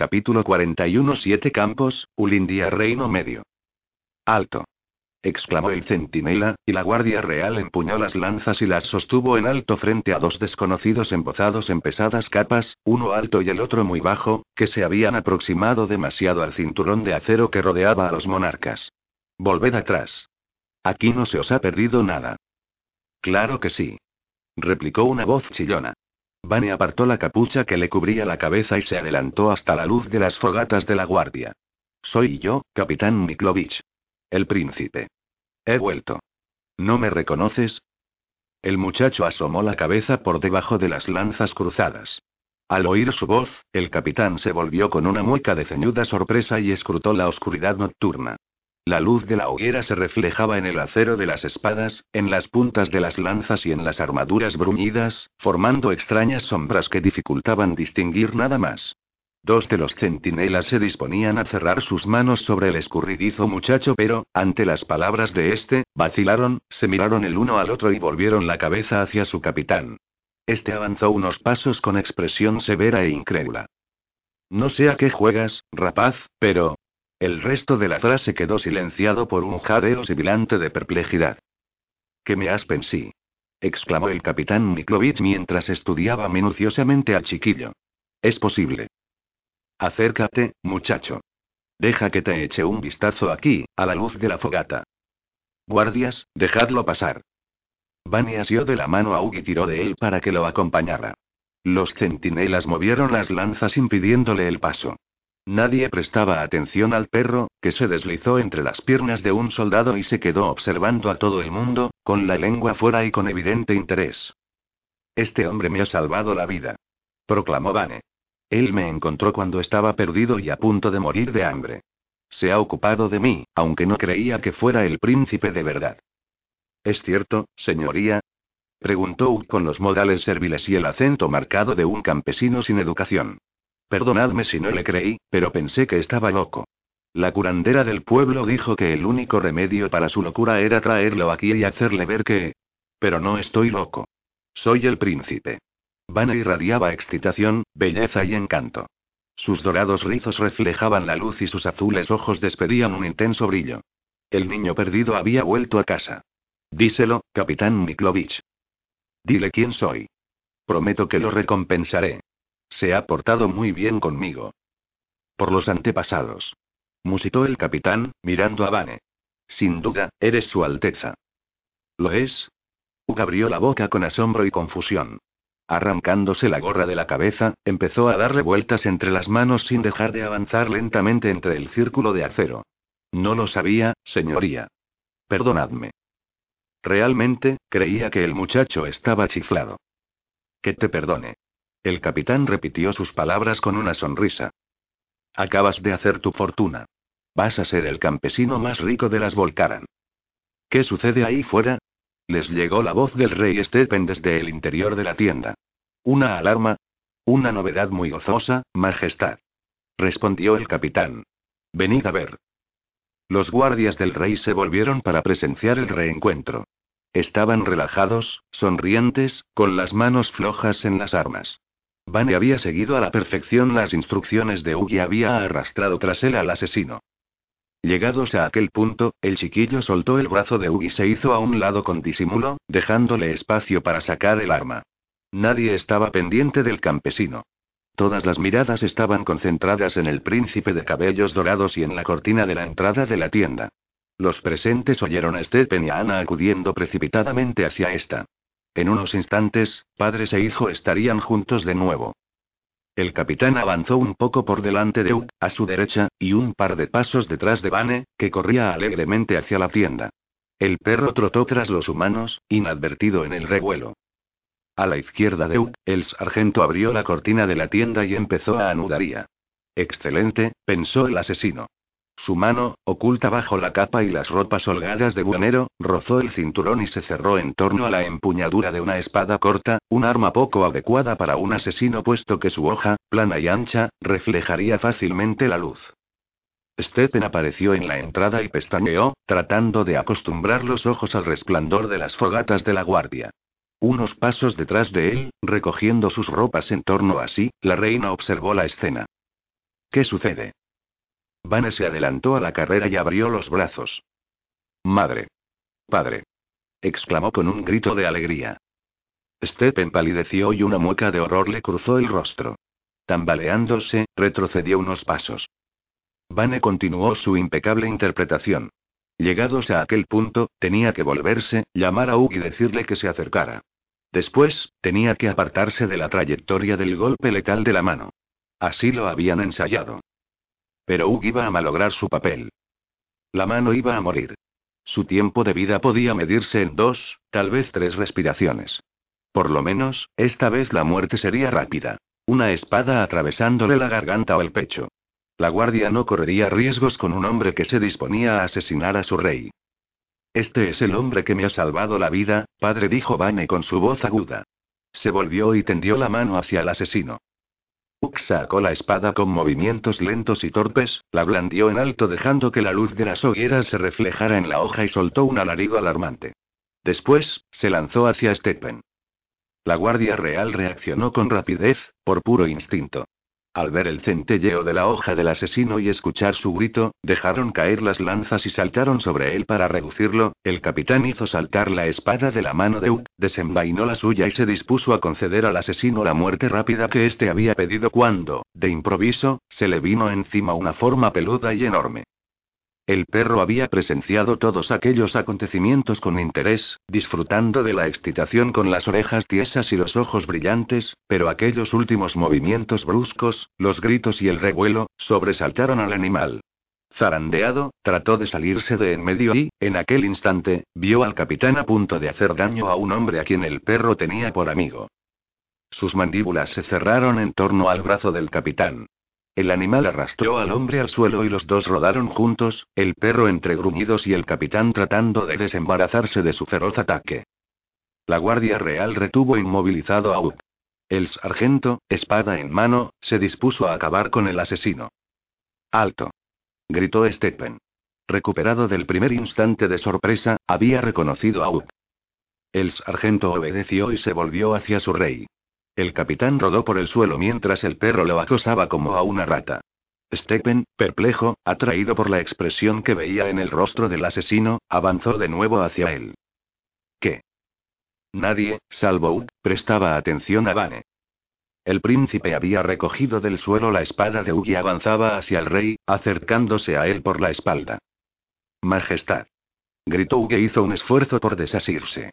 Capítulo 41 Siete campos, Ulindia Reino Medio. Alto exclamó el centinela, y la Guardia Real empuñó las lanzas y las sostuvo en alto frente a dos desconocidos embozados en pesadas capas, uno alto y el otro muy bajo, que se habían aproximado demasiado al cinturón de acero que rodeaba a los monarcas. Volved atrás. Aquí no se os ha perdido nada. Claro que sí. replicó una voz chillona. Vane apartó la capucha que le cubría la cabeza y se adelantó hasta la luz de las fogatas de la guardia. Soy yo, capitán Miklovich. El príncipe. He vuelto. ¿No me reconoces? El muchacho asomó la cabeza por debajo de las lanzas cruzadas. Al oír su voz, el capitán se volvió con una mueca de ceñuda sorpresa y escrutó la oscuridad nocturna. La luz de la hoguera se reflejaba en el acero de las espadas, en las puntas de las lanzas y en las armaduras bruñidas, formando extrañas sombras que dificultaban distinguir nada más. Dos de los centinelas se disponían a cerrar sus manos sobre el escurridizo muchacho, pero, ante las palabras de este, vacilaron, se miraron el uno al otro y volvieron la cabeza hacia su capitán. Este avanzó unos pasos con expresión severa e incrédula. No sé a qué juegas, rapaz, pero. El resto de la frase quedó silenciado por un jadeo sibilante de perplejidad. ¿Qué me has pensado? exclamó el capitán Miklovich mientras estudiaba minuciosamente al chiquillo. Es posible. Acércate, muchacho. Deja que te eche un vistazo aquí, a la luz de la fogata. Guardias, dejadlo pasar. Bunny asió de la mano a Hugh y tiró de él para que lo acompañara. Los centinelas movieron las lanzas impidiéndole el paso. Nadie prestaba atención al perro, que se deslizó entre las piernas de un soldado y se quedó observando a todo el mundo, con la lengua fuera y con evidente interés. Este hombre me ha salvado la vida. Proclamó Vane. Él me encontró cuando estaba perdido y a punto de morir de hambre. Se ha ocupado de mí, aunque no creía que fuera el príncipe de verdad. ¿Es cierto, señoría? Preguntó con los modales serviles y el acento marcado de un campesino sin educación. Perdonadme si no le creí, pero pensé que estaba loco. La curandera del pueblo dijo que el único remedio para su locura era traerlo aquí y hacerle ver que... Pero no estoy loco. Soy el príncipe. Vane irradiaba excitación, belleza y encanto. Sus dorados rizos reflejaban la luz y sus azules ojos despedían un intenso brillo. El niño perdido había vuelto a casa. Díselo, capitán Miklovich. Dile quién soy. Prometo que lo recompensaré. Se ha portado muy bien conmigo. Por los antepasados. Musitó el capitán, mirando a Vane. Sin duda, eres su Alteza. ¿Lo es? Hugh abrió la boca con asombro y confusión. Arrancándose la gorra de la cabeza, empezó a darle vueltas entre las manos sin dejar de avanzar lentamente entre el círculo de acero. No lo sabía, señoría. Perdonadme. Realmente, creía que el muchacho estaba chiflado. Que te perdone. El capitán repitió sus palabras con una sonrisa. Acabas de hacer tu fortuna. Vas a ser el campesino más rico de las Volcaran. ¿Qué sucede ahí fuera? Les llegó la voz del rey Stephen desde el interior de la tienda. ¿Una alarma? Una novedad muy gozosa, Majestad. Respondió el capitán. Venid a ver. Los guardias del rey se volvieron para presenciar el reencuentro. Estaban relajados, sonrientes, con las manos flojas en las armas. Vane había seguido a la perfección las instrucciones de Hugh y había arrastrado tras él al asesino. Llegados a aquel punto, el chiquillo soltó el brazo de Hugh y se hizo a un lado con disimulo, dejándole espacio para sacar el arma. Nadie estaba pendiente del campesino. Todas las miradas estaban concentradas en el príncipe de cabellos dorados y en la cortina de la entrada de la tienda. Los presentes oyeron a Stephen y a Ana acudiendo precipitadamente hacia esta. En unos instantes, padres e hijo estarían juntos de nuevo. El capitán avanzó un poco por delante de Hugh, a su derecha, y un par de pasos detrás de Vane, que corría alegremente hacia la tienda. El perro trotó tras los humanos, inadvertido en el revuelo. A la izquierda de Hugh, el sargento abrió la cortina de la tienda y empezó a anudaría. Excelente, pensó el asesino. Su mano, oculta bajo la capa y las ropas holgadas de buhonero, rozó el cinturón y se cerró en torno a la empuñadura de una espada corta, un arma poco adecuada para un asesino puesto que su hoja, plana y ancha, reflejaría fácilmente la luz. Stephen apareció en la entrada y pestañeó, tratando de acostumbrar los ojos al resplandor de las fogatas de la guardia. Unos pasos detrás de él, recogiendo sus ropas en torno a sí, la reina observó la escena. ¿Qué sucede? Vane se adelantó a la carrera y abrió los brazos. Madre. Padre. exclamó con un grito de alegría. Stephen palideció y una mueca de horror le cruzó el rostro. Tambaleándose, retrocedió unos pasos. Vane continuó su impecable interpretación. Llegados a aquel punto, tenía que volverse, llamar a Hugh y decirle que se acercara. Después, tenía que apartarse de la trayectoria del golpe letal de la mano. Así lo habían ensayado. Pero Hugh iba a malograr su papel. La mano iba a morir. Su tiempo de vida podía medirse en dos, tal vez tres respiraciones. Por lo menos, esta vez la muerte sería rápida. Una espada atravesándole la garganta o el pecho. La guardia no correría riesgos con un hombre que se disponía a asesinar a su rey. Este es el hombre que me ha salvado la vida, padre, dijo Vane con su voz aguda. Se volvió y tendió la mano hacia el asesino. Ux sacó la espada con movimientos lentos y torpes, la blandió en alto dejando que la luz de las hogueras se reflejara en la hoja y soltó un alarido alarmante. Después, se lanzó hacia Stephen. La Guardia Real reaccionó con rapidez, por puro instinto. Al ver el centelleo de la hoja del asesino y escuchar su grito, dejaron caer las lanzas y saltaron sobre él para reducirlo. El capitán hizo saltar la espada de la mano de Uck, desenvainó la suya y se dispuso a conceder al asesino la muerte rápida que éste había pedido cuando, de improviso, se le vino encima una forma peluda y enorme. El perro había presenciado todos aquellos acontecimientos con interés, disfrutando de la excitación con las orejas tiesas y los ojos brillantes, pero aquellos últimos movimientos bruscos, los gritos y el revuelo, sobresaltaron al animal. Zarandeado, trató de salirse de en medio y, en aquel instante, vio al capitán a punto de hacer daño a un hombre a quien el perro tenía por amigo. Sus mandíbulas se cerraron en torno al brazo del capitán. El animal arrastró al hombre al suelo y los dos rodaron juntos, el perro entre gruñidos y el capitán tratando de desembarazarse de su feroz ataque. La Guardia Real retuvo inmovilizado a Uck. El sargento, espada en mano, se dispuso a acabar con el asesino. ¡Alto! gritó Stephen. Recuperado del primer instante de sorpresa, había reconocido a Uck. El sargento obedeció y se volvió hacia su rey. El capitán rodó por el suelo mientras el perro lo acosaba como a una rata. Stephen, perplejo, atraído por la expresión que veía en el rostro del asesino, avanzó de nuevo hacia él. ¿Qué? Nadie, salvo Ud, prestaba atención a Vane. El príncipe había recogido del suelo la espada de Ugg y avanzaba hacia el rey, acercándose a él por la espalda. Majestad. Gritó Ugg e hizo un esfuerzo por desasirse.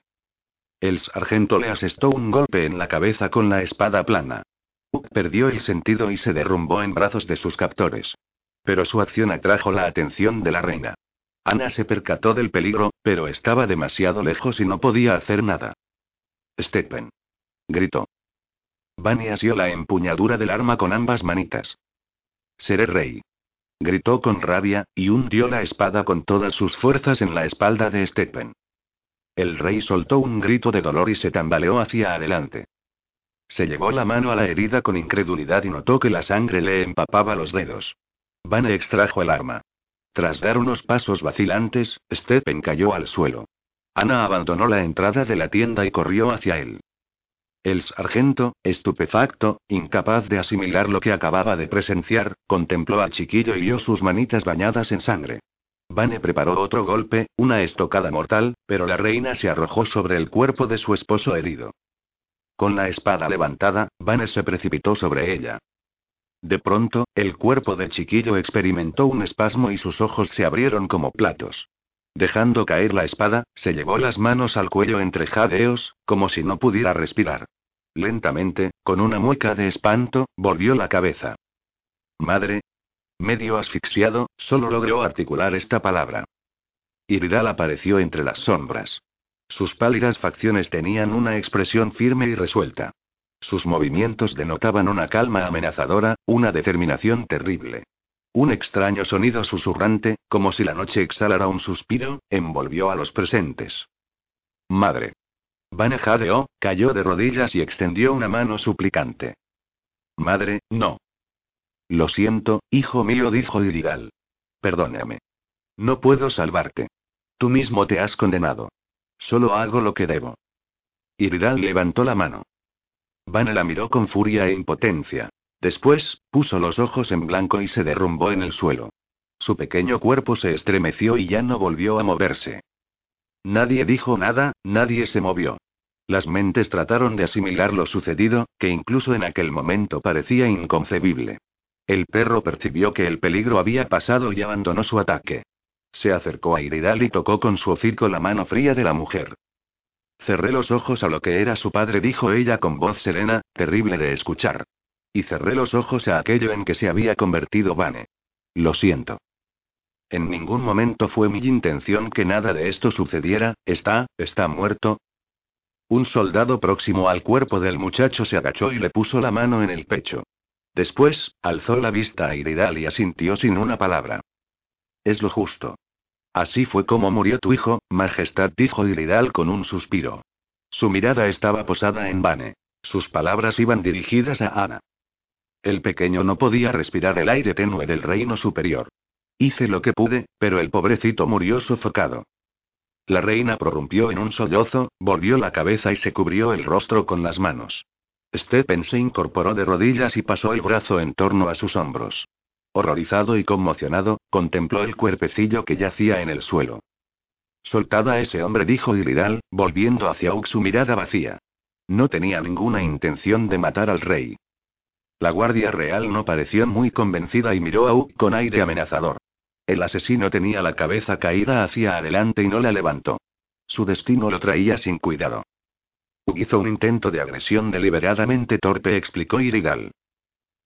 El sargento le asestó un golpe en la cabeza con la espada plana. Uck perdió el sentido y se derrumbó en brazos de sus captores. Pero su acción atrajo la atención de la reina. Ana se percató del peligro, pero estaba demasiado lejos y no podía hacer nada. Stephen. Gritó. Vani asió la empuñadura del arma con ambas manitas. Seré rey. Gritó con rabia, y hundió la espada con todas sus fuerzas en la espalda de Stephen. El rey soltó un grito de dolor y se tambaleó hacia adelante. Se llevó la mano a la herida con incredulidad y notó que la sangre le empapaba los dedos. Vane extrajo el arma. Tras dar unos pasos vacilantes, Stephen cayó al suelo. Ana abandonó la entrada de la tienda y corrió hacia él. El sargento, estupefacto, incapaz de asimilar lo que acababa de presenciar, contempló al chiquillo y vio sus manitas bañadas en sangre. Vane preparó otro golpe, una estocada mortal, pero la reina se arrojó sobre el cuerpo de su esposo herido. Con la espada levantada, Vane se precipitó sobre ella. De pronto, el cuerpo del chiquillo experimentó un espasmo y sus ojos se abrieron como platos. Dejando caer la espada, se llevó las manos al cuello entre jadeos, como si no pudiera respirar. Lentamente, con una mueca de espanto, volvió la cabeza. Madre, Medio asfixiado, solo logró articular esta palabra. Iridal apareció entre las sombras. Sus pálidas facciones tenían una expresión firme y resuelta. Sus movimientos denotaban una calma amenazadora, una determinación terrible. Un extraño sonido susurrante, como si la noche exhalara un suspiro, envolvió a los presentes. Madre. Vane jadeó, cayó de rodillas y extendió una mano suplicante. Madre, no. Lo siento, hijo mío, dijo Irigal. Perdóname. No puedo salvarte. Tú mismo te has condenado. Solo hago lo que debo. Iridal levantó la mano. Vane la miró con furia e impotencia. Después, puso los ojos en blanco y se derrumbó en el suelo. Su pequeño cuerpo se estremeció y ya no volvió a moverse. Nadie dijo nada, nadie se movió. Las mentes trataron de asimilar lo sucedido, que incluso en aquel momento parecía inconcebible. El perro percibió que el peligro había pasado y abandonó su ataque. Se acercó a Iridal y tocó con su hocico la mano fría de la mujer. Cerré los ojos a lo que era su padre, dijo ella con voz serena, terrible de escuchar. Y cerré los ojos a aquello en que se había convertido Vane. Lo siento. En ningún momento fue mi intención que nada de esto sucediera, está, está muerto. Un soldado próximo al cuerpo del muchacho se agachó y le puso la mano en el pecho. Después, alzó la vista a Iridal y asintió sin una palabra. Es lo justo. Así fue como murió tu hijo, Majestad, dijo Iridal con un suspiro. Su mirada estaba posada en Vane. Sus palabras iban dirigidas a Ana. El pequeño no podía respirar el aire tenue del reino superior. Hice lo que pude, pero el pobrecito murió sofocado. La reina prorrumpió en un sollozo, volvió la cabeza y se cubrió el rostro con las manos. Stephen se incorporó de rodillas y pasó el brazo en torno a sus hombros. Horrorizado y conmocionado, contempló el cuerpecillo que yacía en el suelo. Soltada ese hombre, dijo Iridal, volviendo hacia Ux su mirada vacía. No tenía ninguna intención de matar al rey. La guardia real no pareció muy convencida y miró a Uk con aire amenazador. El asesino tenía la cabeza caída hacia adelante y no la levantó. Su destino lo traía sin cuidado. Hizo un intento de agresión deliberadamente torpe, explicó Irigal.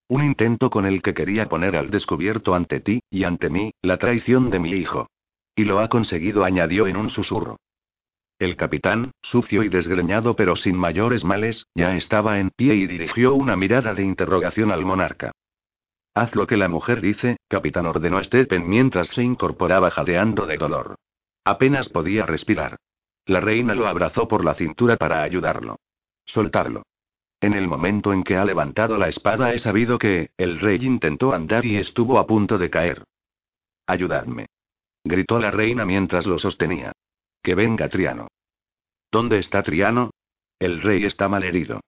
Un intento con el que quería poner al descubierto ante ti, y ante mí, la traición de mi hijo. Y lo ha conseguido, añadió en un susurro. El capitán, sucio y desgreñado pero sin mayores males, ya estaba en pie y dirigió una mirada de interrogación al monarca. Haz lo que la mujer dice, capitán ordenó Stephen mientras se incorporaba jadeando de dolor. Apenas podía respirar. La reina lo abrazó por la cintura para ayudarlo. Soltarlo. En el momento en que ha levantado la espada he sabido que, el rey intentó andar y estuvo a punto de caer. Ayudadme. Gritó la reina mientras lo sostenía. Que venga Triano. ¿Dónde está Triano? El rey está malherido.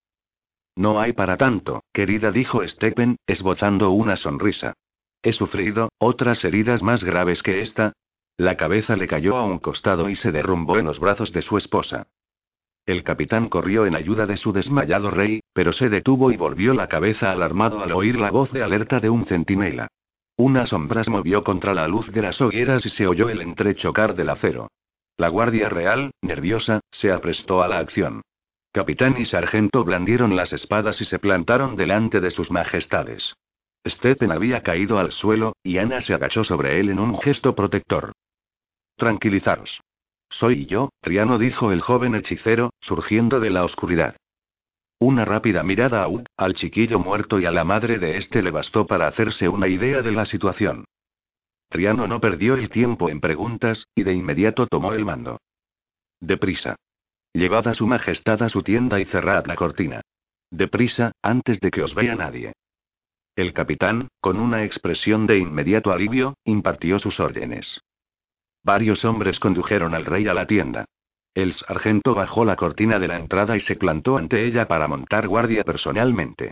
No hay para tanto, querida, dijo Stephen, esbozando una sonrisa. He sufrido, otras heridas más graves que esta, la cabeza le cayó a un costado y se derrumbó en los brazos de su esposa. El capitán corrió en ayuda de su desmayado rey, pero se detuvo y volvió la cabeza alarmado al oír la voz de alerta de un centinela. Una sombra se movió contra la luz de las hogueras y se oyó el entrechocar del acero. La Guardia Real, nerviosa, se aprestó a la acción. Capitán y sargento blandieron las espadas y se plantaron delante de sus majestades. Stephen había caído al suelo, y Ana se agachó sobre él en un gesto protector. Tranquilizaros. Soy yo, Triano dijo el joven hechicero, surgiendo de la oscuridad. Una rápida mirada a Ud, al chiquillo muerto y a la madre de este le bastó para hacerse una idea de la situación. Triano no perdió el tiempo en preguntas, y de inmediato tomó el mando. Deprisa. Llevad a su majestad a su tienda y cerrad la cortina. Deprisa, antes de que os vea nadie. El capitán, con una expresión de inmediato alivio, impartió sus órdenes. Varios hombres condujeron al rey a la tienda. El sargento bajó la cortina de la entrada y se plantó ante ella para montar guardia personalmente.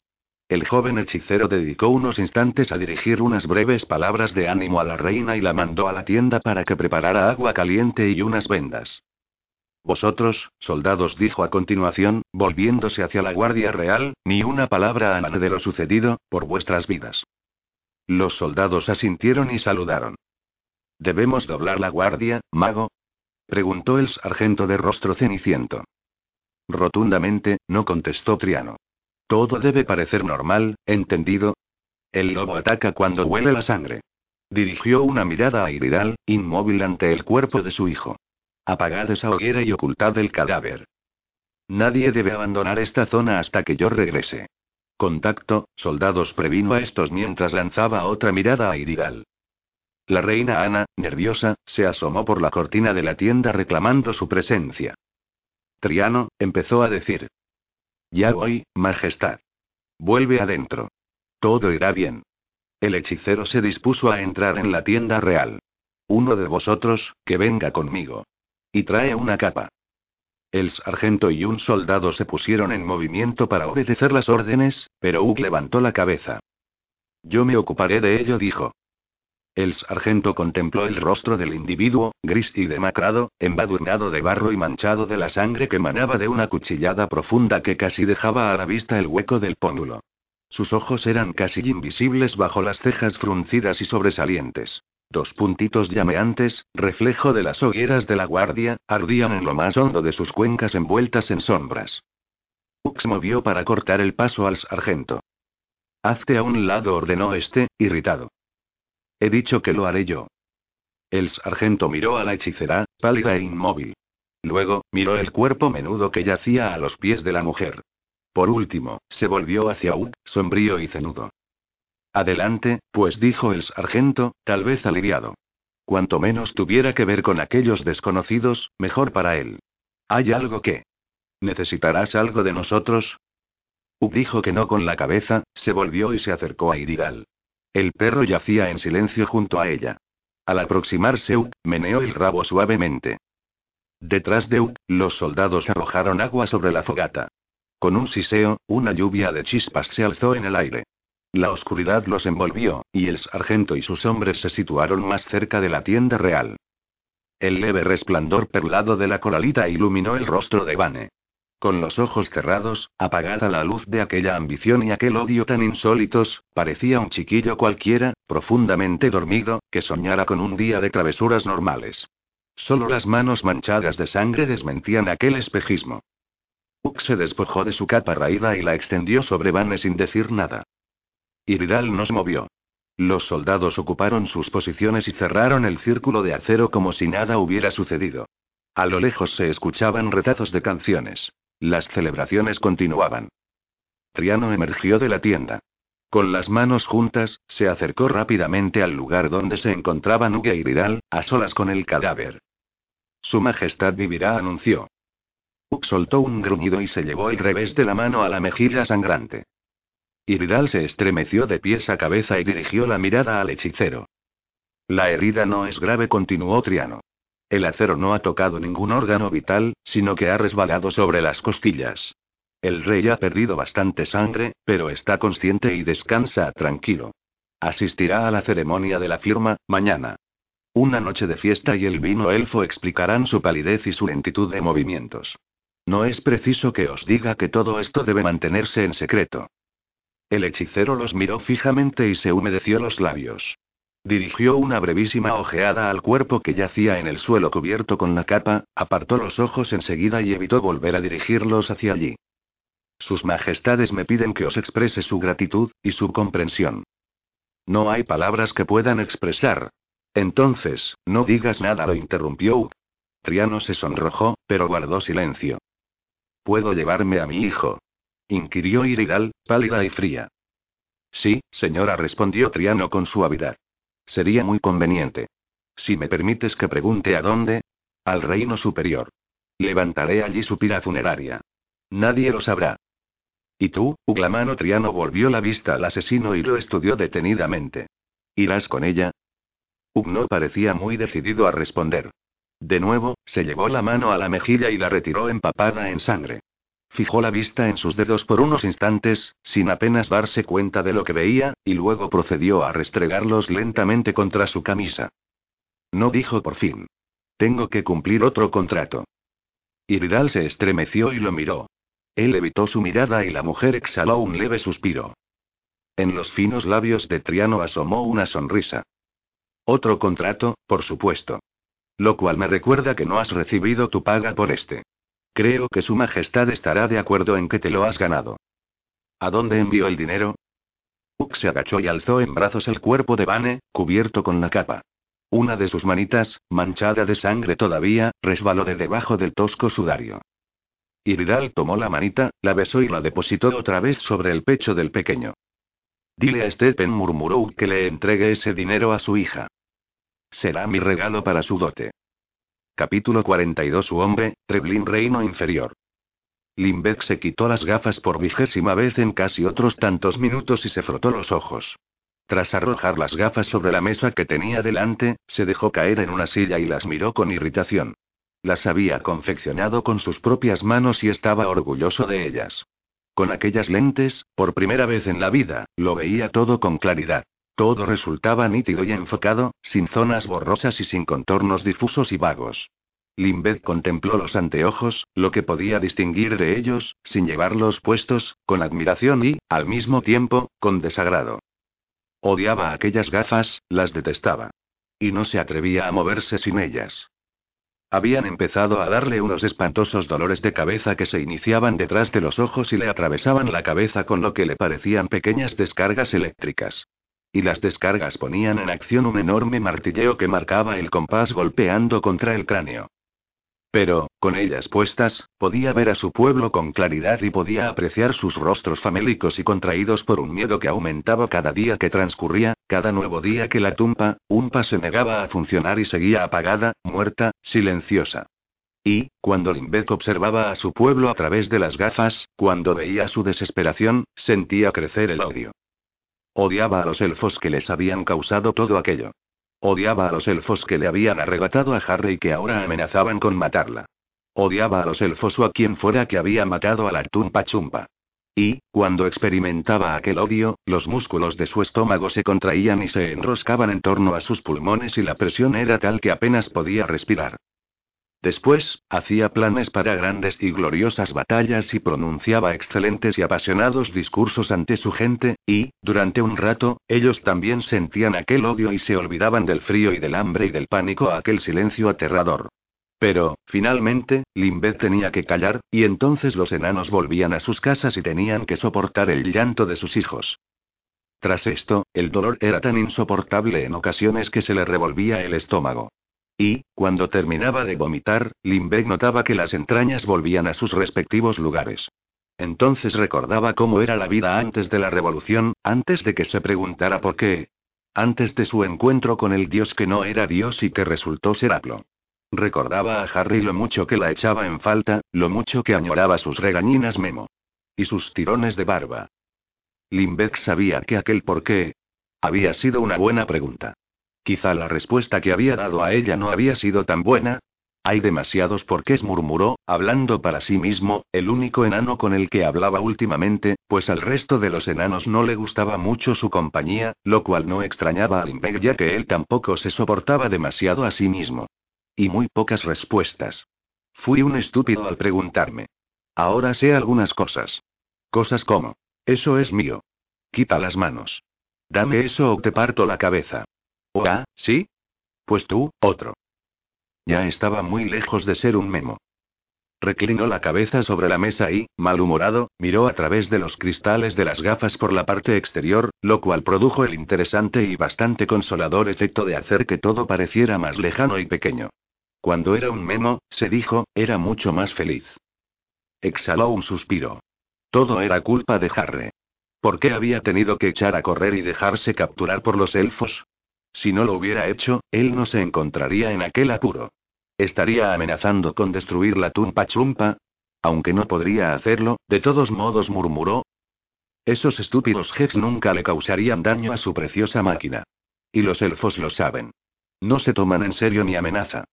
El joven hechicero dedicó unos instantes a dirigir unas breves palabras de ánimo a la reina y la mandó a la tienda para que preparara agua caliente y unas vendas. Vosotros, soldados, dijo a continuación, volviéndose hacia la Guardia Real, ni una palabra a nadie de lo sucedido, por vuestras vidas. Los soldados asintieron y saludaron. ¿Debemos doblar la guardia, mago? preguntó el sargento de rostro ceniciento. Rotundamente, no contestó Triano. Todo debe parecer normal, ¿entendido? El lobo ataca cuando huele la sangre. Dirigió una mirada a Iridal, inmóvil ante el cuerpo de su hijo. Apagad esa hoguera y ocultad el cadáver. Nadie debe abandonar esta zona hasta que yo regrese. Contacto, soldados previno a estos mientras lanzaba otra mirada a Irigal. La reina Ana, nerviosa, se asomó por la cortina de la tienda reclamando su presencia. Triano, empezó a decir. Ya voy, Majestad. Vuelve adentro. Todo irá bien. El hechicero se dispuso a entrar en la tienda real. Uno de vosotros, que venga conmigo. Y trae una capa. El sargento y un soldado se pusieron en movimiento para obedecer las órdenes, pero Hugh levantó la cabeza. Yo me ocuparé de ello, dijo. El sargento contempló el rostro del individuo, gris y demacrado, embadurnado de barro y manchado de la sangre que manaba de una cuchillada profunda que casi dejaba a la vista el hueco del póndulo. Sus ojos eran casi invisibles bajo las cejas fruncidas y sobresalientes. Dos puntitos llameantes, reflejo de las hogueras de la guardia, ardían en lo más hondo de sus cuencas envueltas en sombras. Ux movió para cortar el paso al sargento. Hazte a un lado, ordenó este, irritado. He dicho que lo haré yo. El sargento miró a la hechicera, pálida e inmóvil. Luego, miró el cuerpo menudo que yacía a los pies de la mujer. Por último, se volvió hacia Ugg, sombrío y cenudo. Adelante, pues dijo el sargento, tal vez aliviado. Cuanto menos tuviera que ver con aquellos desconocidos, mejor para él. ¿Hay algo que? ¿Necesitarás algo de nosotros? Ub dijo que no con la cabeza, se volvió y se acercó a Irigal. El perro yacía en silencio junto a ella. Al aproximarse Ug, meneó el rabo suavemente. Detrás de Ug, los soldados arrojaron agua sobre la fogata. Con un siseo, una lluvia de chispas se alzó en el aire. La oscuridad los envolvió, y el sargento y sus hombres se situaron más cerca de la tienda real. El leve resplandor perlado de la coralita iluminó el rostro de Vane. Con los ojos cerrados, apagada la luz de aquella ambición y aquel odio tan insólitos, parecía un chiquillo cualquiera, profundamente dormido, que soñara con un día de travesuras normales. Solo las manos manchadas de sangre desmentían aquel espejismo. Ux se despojó de su capa raída y la extendió sobre Vane sin decir nada. Iridal nos movió. Los soldados ocuparon sus posiciones y cerraron el círculo de acero como si nada hubiera sucedido. A lo lejos se escuchaban retazos de canciones. Las celebraciones continuaban. Triano emergió de la tienda. Con las manos juntas, se acercó rápidamente al lugar donde se encontraban Uge y Iridal, a solas con el cadáver. Su Majestad vivirá, anunció. Ug soltó un gruñido y se llevó el revés de la mano a la mejilla sangrante. Iridal se estremeció de pies a cabeza y dirigió la mirada al hechicero. La herida no es grave, continuó Triano. El acero no ha tocado ningún órgano vital, sino que ha resbalado sobre las costillas. El rey ha perdido bastante sangre, pero está consciente y descansa tranquilo. Asistirá a la ceremonia de la firma, mañana. Una noche de fiesta y el vino elfo explicarán su palidez y su lentitud de movimientos. No es preciso que os diga que todo esto debe mantenerse en secreto. El hechicero los miró fijamente y se humedeció los labios. Dirigió una brevísima ojeada al cuerpo que yacía en el suelo cubierto con la capa, apartó los ojos enseguida y evitó volver a dirigirlos hacia allí. Sus majestades me piden que os exprese su gratitud, y su comprensión. No hay palabras que puedan expresar. Entonces, no digas nada, lo interrumpió. Triano se sonrojó, pero guardó silencio. ¿Puedo llevarme a mi hijo? inquirió Iridal, pálida y fría. Sí, señora, respondió Triano con suavidad. Sería muy conveniente. Si me permites que pregunte a dónde. Al reino superior. Levantaré allí su pira funeraria. Nadie lo sabrá. ¿Y tú? Uglamano Triano volvió la vista al asesino y lo estudió detenidamente. ¿Irás con ella? Ug no parecía muy decidido a responder. De nuevo, se llevó la mano a la mejilla y la retiró empapada en sangre. Fijó la vista en sus dedos por unos instantes, sin apenas darse cuenta de lo que veía, y luego procedió a restregarlos lentamente contra su camisa. No dijo por fin. Tengo que cumplir otro contrato. Iridal se estremeció y lo miró. Él evitó su mirada y la mujer exhaló un leve suspiro. En los finos labios de Triano asomó una sonrisa. Otro contrato, por supuesto. Lo cual me recuerda que no has recibido tu paga por este. Creo que Su Majestad estará de acuerdo en que te lo has ganado. ¿A dónde envió el dinero? Ux se agachó y alzó en brazos el cuerpo de Vane, cubierto con la capa. Una de sus manitas, manchada de sangre todavía, resbaló de debajo del tosco sudario. Iridal tomó la manita, la besó y la depositó otra vez sobre el pecho del pequeño. Dile a Stephen, murmuró que le entregue ese dinero a su hija. Será mi regalo para su dote. Capítulo 42 Su hombre, Treblin Reino Inferior. Limbeck se quitó las gafas por vigésima vez en casi otros tantos minutos y se frotó los ojos. Tras arrojar las gafas sobre la mesa que tenía delante, se dejó caer en una silla y las miró con irritación. Las había confeccionado con sus propias manos y estaba orgulloso de ellas. Con aquellas lentes, por primera vez en la vida, lo veía todo con claridad. Todo resultaba nítido y enfocado, sin zonas borrosas y sin contornos difusos y vagos. Limbeth contempló los anteojos, lo que podía distinguir de ellos, sin llevarlos puestos, con admiración y, al mismo tiempo, con desagrado. Odiaba aquellas gafas, las detestaba. Y no se atrevía a moverse sin ellas. Habían empezado a darle unos espantosos dolores de cabeza que se iniciaban detrás de los ojos y le atravesaban la cabeza con lo que le parecían pequeñas descargas eléctricas. Y las descargas ponían en acción un enorme martilleo que marcaba el compás golpeando contra el cráneo. Pero, con ellas puestas, podía ver a su pueblo con claridad y podía apreciar sus rostros famélicos y contraídos por un miedo que aumentaba cada día que transcurría, cada nuevo día que la tumpa, Umpa se negaba a funcionar y seguía apagada, muerta, silenciosa. Y, cuando Limbek observaba a su pueblo a través de las gafas, cuando veía su desesperación, sentía crecer el odio. Odiaba a los elfos que les habían causado todo aquello. Odiaba a los elfos que le habían arrebatado a Harry y que ahora amenazaban con matarla. Odiaba a los elfos o a quien fuera que había matado a la Tumpa Chumpa. Y, cuando experimentaba aquel odio, los músculos de su estómago se contraían y se enroscaban en torno a sus pulmones y la presión era tal que apenas podía respirar. Después, hacía planes para grandes y gloriosas batallas y pronunciaba excelentes y apasionados discursos ante su gente, y, durante un rato, ellos también sentían aquel odio y se olvidaban del frío y del hambre y del pánico a aquel silencio aterrador. Pero, finalmente, Limbeth tenía que callar, y entonces los enanos volvían a sus casas y tenían que soportar el llanto de sus hijos. Tras esto, el dolor era tan insoportable en ocasiones que se le revolvía el estómago. Y, cuando terminaba de vomitar, Limbeck notaba que las entrañas volvían a sus respectivos lugares. Entonces recordaba cómo era la vida antes de la revolución, antes de que se preguntara por qué. Antes de su encuentro con el dios que no era dios y que resultó ser Aplo. Recordaba a Harry lo mucho que la echaba en falta, lo mucho que añoraba sus regañinas Memo. Y sus tirones de barba. Limbeck sabía que aquel por qué había sido una buena pregunta. Quizá la respuesta que había dado a ella no había sido tan buena. Hay demasiados porqués, murmuró, hablando para sí mismo, el único enano con el que hablaba últimamente, pues al resto de los enanos no le gustaba mucho su compañía, lo cual no extrañaba a Limbeg ya que él tampoco se soportaba demasiado a sí mismo. Y muy pocas respuestas. Fui un estúpido al preguntarme. Ahora sé algunas cosas. Cosas como. Eso es mío. Quita las manos. Dame eso o te parto la cabeza. ¿O ah, sí? Pues tú, otro. Ya estaba muy lejos de ser un memo. Reclinó la cabeza sobre la mesa y, malhumorado, miró a través de los cristales de las gafas por la parte exterior, lo cual produjo el interesante y bastante consolador efecto de hacer que todo pareciera más lejano y pequeño. Cuando era un memo, se dijo, era mucho más feliz. Exhaló un suspiro. Todo era culpa de Harry. ¿Por qué había tenido que echar a correr y dejarse capturar por los elfos? Si no lo hubiera hecho, él no se encontraría en aquel apuro. Estaría amenazando con destruir la tumpa chumpa. Aunque no podría hacerlo, de todos modos murmuró. Esos estúpidos Hex nunca le causarían daño a su preciosa máquina. Y los elfos lo saben. No se toman en serio ni amenaza.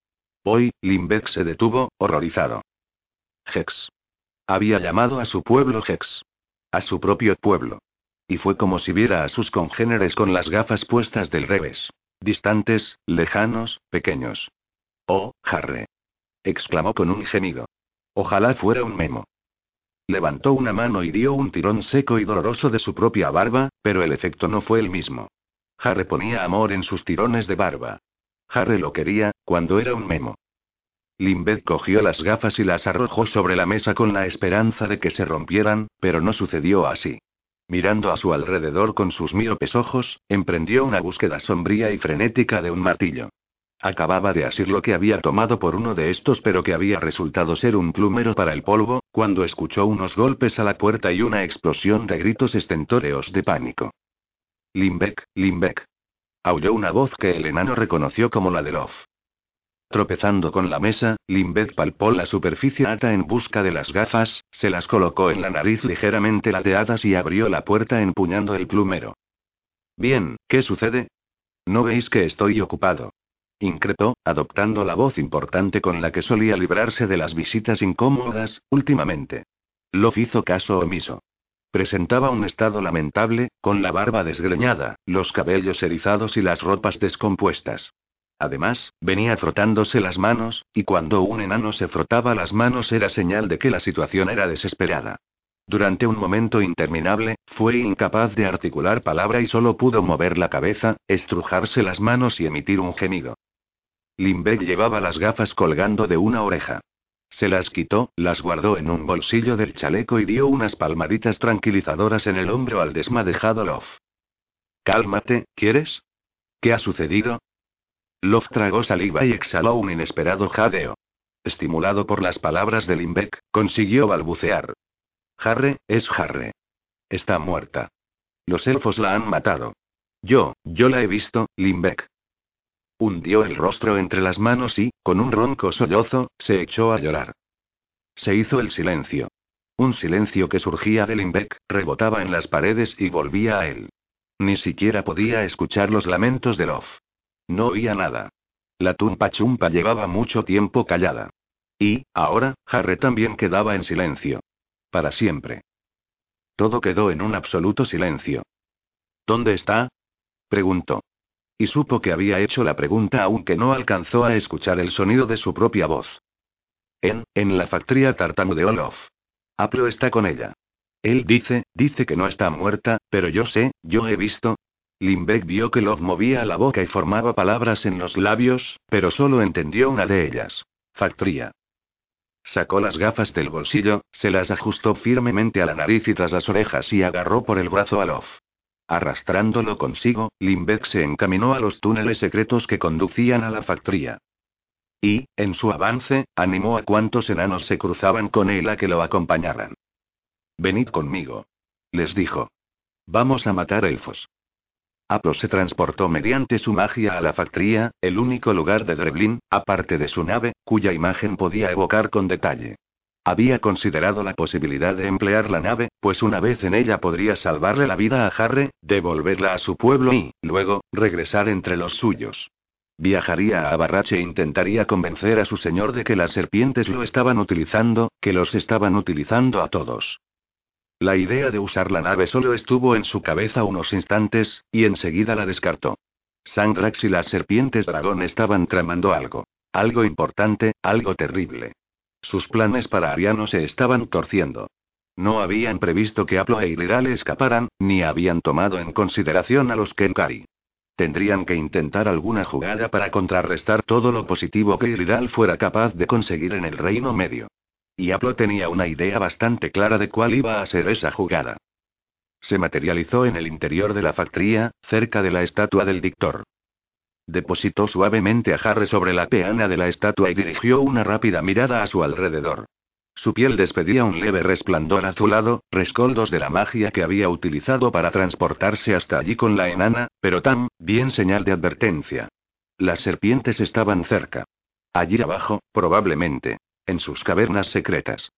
Hoy, Limbeck se detuvo, horrorizado. Hex. Había llamado a su pueblo Hex. A su propio pueblo. Y fue como si viera a sus congéneres con las gafas puestas del revés. Distantes, lejanos, pequeños. Oh, Harry. exclamó con un gemido. Ojalá fuera un memo. Levantó una mano y dio un tirón seco y doloroso de su propia barba, pero el efecto no fue el mismo. Harry ponía amor en sus tirones de barba. Harry lo quería, cuando era un memo. Limbeth cogió las gafas y las arrojó sobre la mesa con la esperanza de que se rompieran, pero no sucedió así. Mirando a su alrededor con sus miopes ojos, emprendió una búsqueda sombría y frenética de un martillo. Acababa de asir lo que había tomado por uno de estos, pero que había resultado ser un plumero para el polvo, cuando escuchó unos golpes a la puerta y una explosión de gritos estentóreos de pánico. Limbeck, Limbeck. Aulló una voz que el enano reconoció como la de Love. Tropezando con la mesa, Limbeck palpó la superficie alta en busca de las gafas, se las colocó en la nariz ligeramente lateadas y abrió la puerta empuñando el plumero. Bien, ¿qué sucede? ¿No veis que estoy ocupado? increpó, adoptando la voz importante con la que solía librarse de las visitas incómodas, últimamente. Love hizo caso omiso. Presentaba un estado lamentable, con la barba desgreñada, los cabellos erizados y las ropas descompuestas. Además, venía frotándose las manos, y cuando un enano se frotaba las manos era señal de que la situación era desesperada. Durante un momento interminable, fue incapaz de articular palabra y solo pudo mover la cabeza, estrujarse las manos y emitir un gemido. Limbeck llevaba las gafas colgando de una oreja. Se las quitó, las guardó en un bolsillo del chaleco y dio unas palmaditas tranquilizadoras en el hombro al desmadejado Love. Cálmate, ¿quieres? ¿Qué ha sucedido? Love tragó saliva y exhaló un inesperado jadeo. Estimulado por las palabras de Limbeck, consiguió balbucear. Harre, es Harre. Está muerta. Los elfos la han matado. Yo, yo la he visto, Limbeck. Hundió el rostro entre las manos y, con un ronco sollozo, se echó a llorar. Se hizo el silencio. Un silencio que surgía de Limbeck, rebotaba en las paredes y volvía a él. Ni siquiera podía escuchar los lamentos de Love. No oía nada. La tumpa chumpa llevaba mucho tiempo callada. Y, ahora, Harry también quedaba en silencio. Para siempre. Todo quedó en un absoluto silencio. ¿Dónde está? preguntó. Y supo que había hecho la pregunta aunque no alcanzó a escuchar el sonido de su propia voz. En, en la factoría de Olof. Aplo está con ella. Él dice, dice que no está muerta, pero yo sé, yo he visto. Limbeck vio que Love movía la boca y formaba palabras en los labios, pero solo entendió una de ellas. Factoría. Sacó las gafas del bolsillo, se las ajustó firmemente a la nariz y tras las orejas y agarró por el brazo a Love. Arrastrándolo consigo, Limbeck se encaminó a los túneles secretos que conducían a la factoría. Y, en su avance, animó a cuantos enanos se cruzaban con él a que lo acompañaran. Venid conmigo. Les dijo. Vamos a matar elfos. Aplo se transportó mediante su magia a la factoría, el único lugar de Dreblin, aparte de su nave, cuya imagen podía evocar con detalle. Había considerado la posibilidad de emplear la nave, pues una vez en ella podría salvarle la vida a Harry, devolverla a su pueblo y, luego, regresar entre los suyos. Viajaría a Barrache e intentaría convencer a su señor de que las serpientes lo estaban utilizando, que los estaban utilizando a todos. La idea de usar la nave solo estuvo en su cabeza unos instantes, y enseguida la descartó. Sandrax y las serpientes dragón estaban tramando algo. Algo importante, algo terrible. Sus planes para Ariano se estaban torciendo. No habían previsto que Aplo e Iridal escaparan, ni habían tomado en consideración a los Kenkari. Tendrían que intentar alguna jugada para contrarrestar todo lo positivo que Iridal fuera capaz de conseguir en el Reino Medio. Y Aplo tenía una idea bastante clara de cuál iba a ser esa jugada. Se materializó en el interior de la factoría, cerca de la estatua del dictor. Depositó suavemente a Harry sobre la peana de la estatua y dirigió una rápida mirada a su alrededor. Su piel despedía un leve resplandor azulado, rescoldos de la magia que había utilizado para transportarse hasta allí con la enana, pero tan, bien señal de advertencia. Las serpientes estaban cerca. Allí abajo, probablemente. En sus cavernas secretas.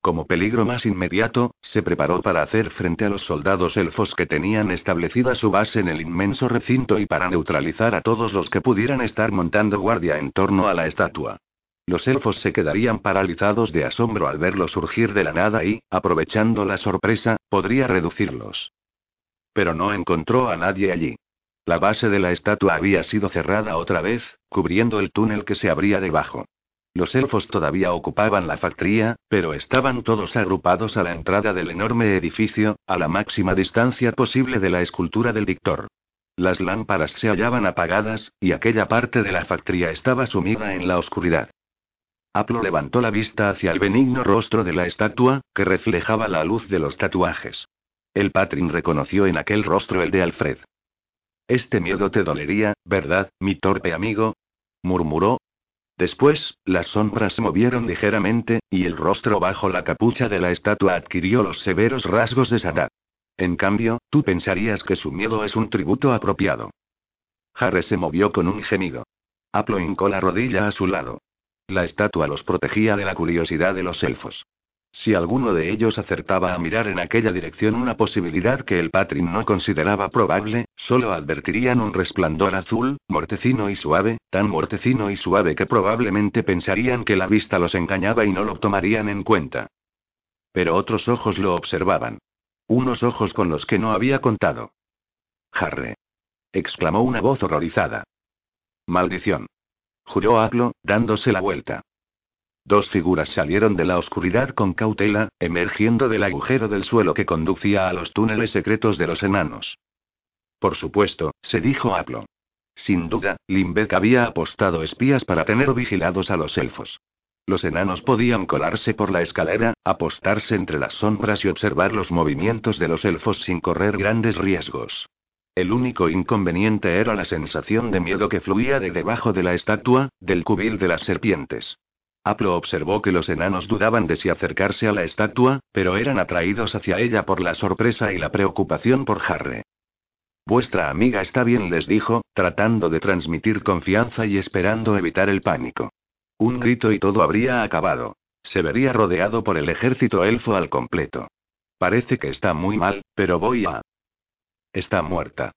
Como peligro más inmediato, se preparó para hacer frente a los soldados elfos que tenían establecida su base en el inmenso recinto y para neutralizar a todos los que pudieran estar montando guardia en torno a la estatua. Los elfos se quedarían paralizados de asombro al verlo surgir de la nada y, aprovechando la sorpresa, podría reducirlos. Pero no encontró a nadie allí. La base de la estatua había sido cerrada otra vez, cubriendo el túnel que se abría debajo. Los elfos todavía ocupaban la factoría, pero estaban todos agrupados a la entrada del enorme edificio, a la máxima distancia posible de la escultura del dictor. Las lámparas se hallaban apagadas, y aquella parte de la factoría estaba sumida en la oscuridad. Aplo levantó la vista hacia el benigno rostro de la estatua, que reflejaba la luz de los tatuajes. El Patrin reconoció en aquel rostro el de Alfred. Este miedo te dolería, ¿verdad, mi torpe amigo? murmuró. Después, las sombras se movieron ligeramente, y el rostro bajo la capucha de la estatua adquirió los severos rasgos de Sadat. En cambio, tú pensarías que su miedo es un tributo apropiado. Harry se movió con un gemido. Aplo hincó la rodilla a su lado. La estatua los protegía de la curiosidad de los elfos. Si alguno de ellos acertaba a mirar en aquella dirección una posibilidad que el Patrin no consideraba probable, solo advertirían un resplandor azul, mortecino y suave, tan mortecino y suave que probablemente pensarían que la vista los engañaba y no lo tomarían en cuenta. Pero otros ojos lo observaban. Unos ojos con los que no había contado. Harre. exclamó una voz horrorizada. Maldición. Juró Aplo, dándose la vuelta. Dos figuras salieron de la oscuridad con cautela, emergiendo del agujero del suelo que conducía a los túneles secretos de los enanos. Por supuesto, se dijo Aplo. Sin duda, Limbeck había apostado espías para tener vigilados a los elfos. Los enanos podían colarse por la escalera, apostarse entre las sombras y observar los movimientos de los elfos sin correr grandes riesgos. El único inconveniente era la sensación de miedo que fluía de debajo de la estatua, del cubil de las serpientes. Aplo observó que los enanos dudaban de si acercarse a la estatua, pero eran atraídos hacia ella por la sorpresa y la preocupación por Harre. Vuestra amiga está bien, les dijo, tratando de transmitir confianza y esperando evitar el pánico. Un grito y todo habría acabado. Se vería rodeado por el ejército elfo al completo. Parece que está muy mal, pero voy a... Está muerta.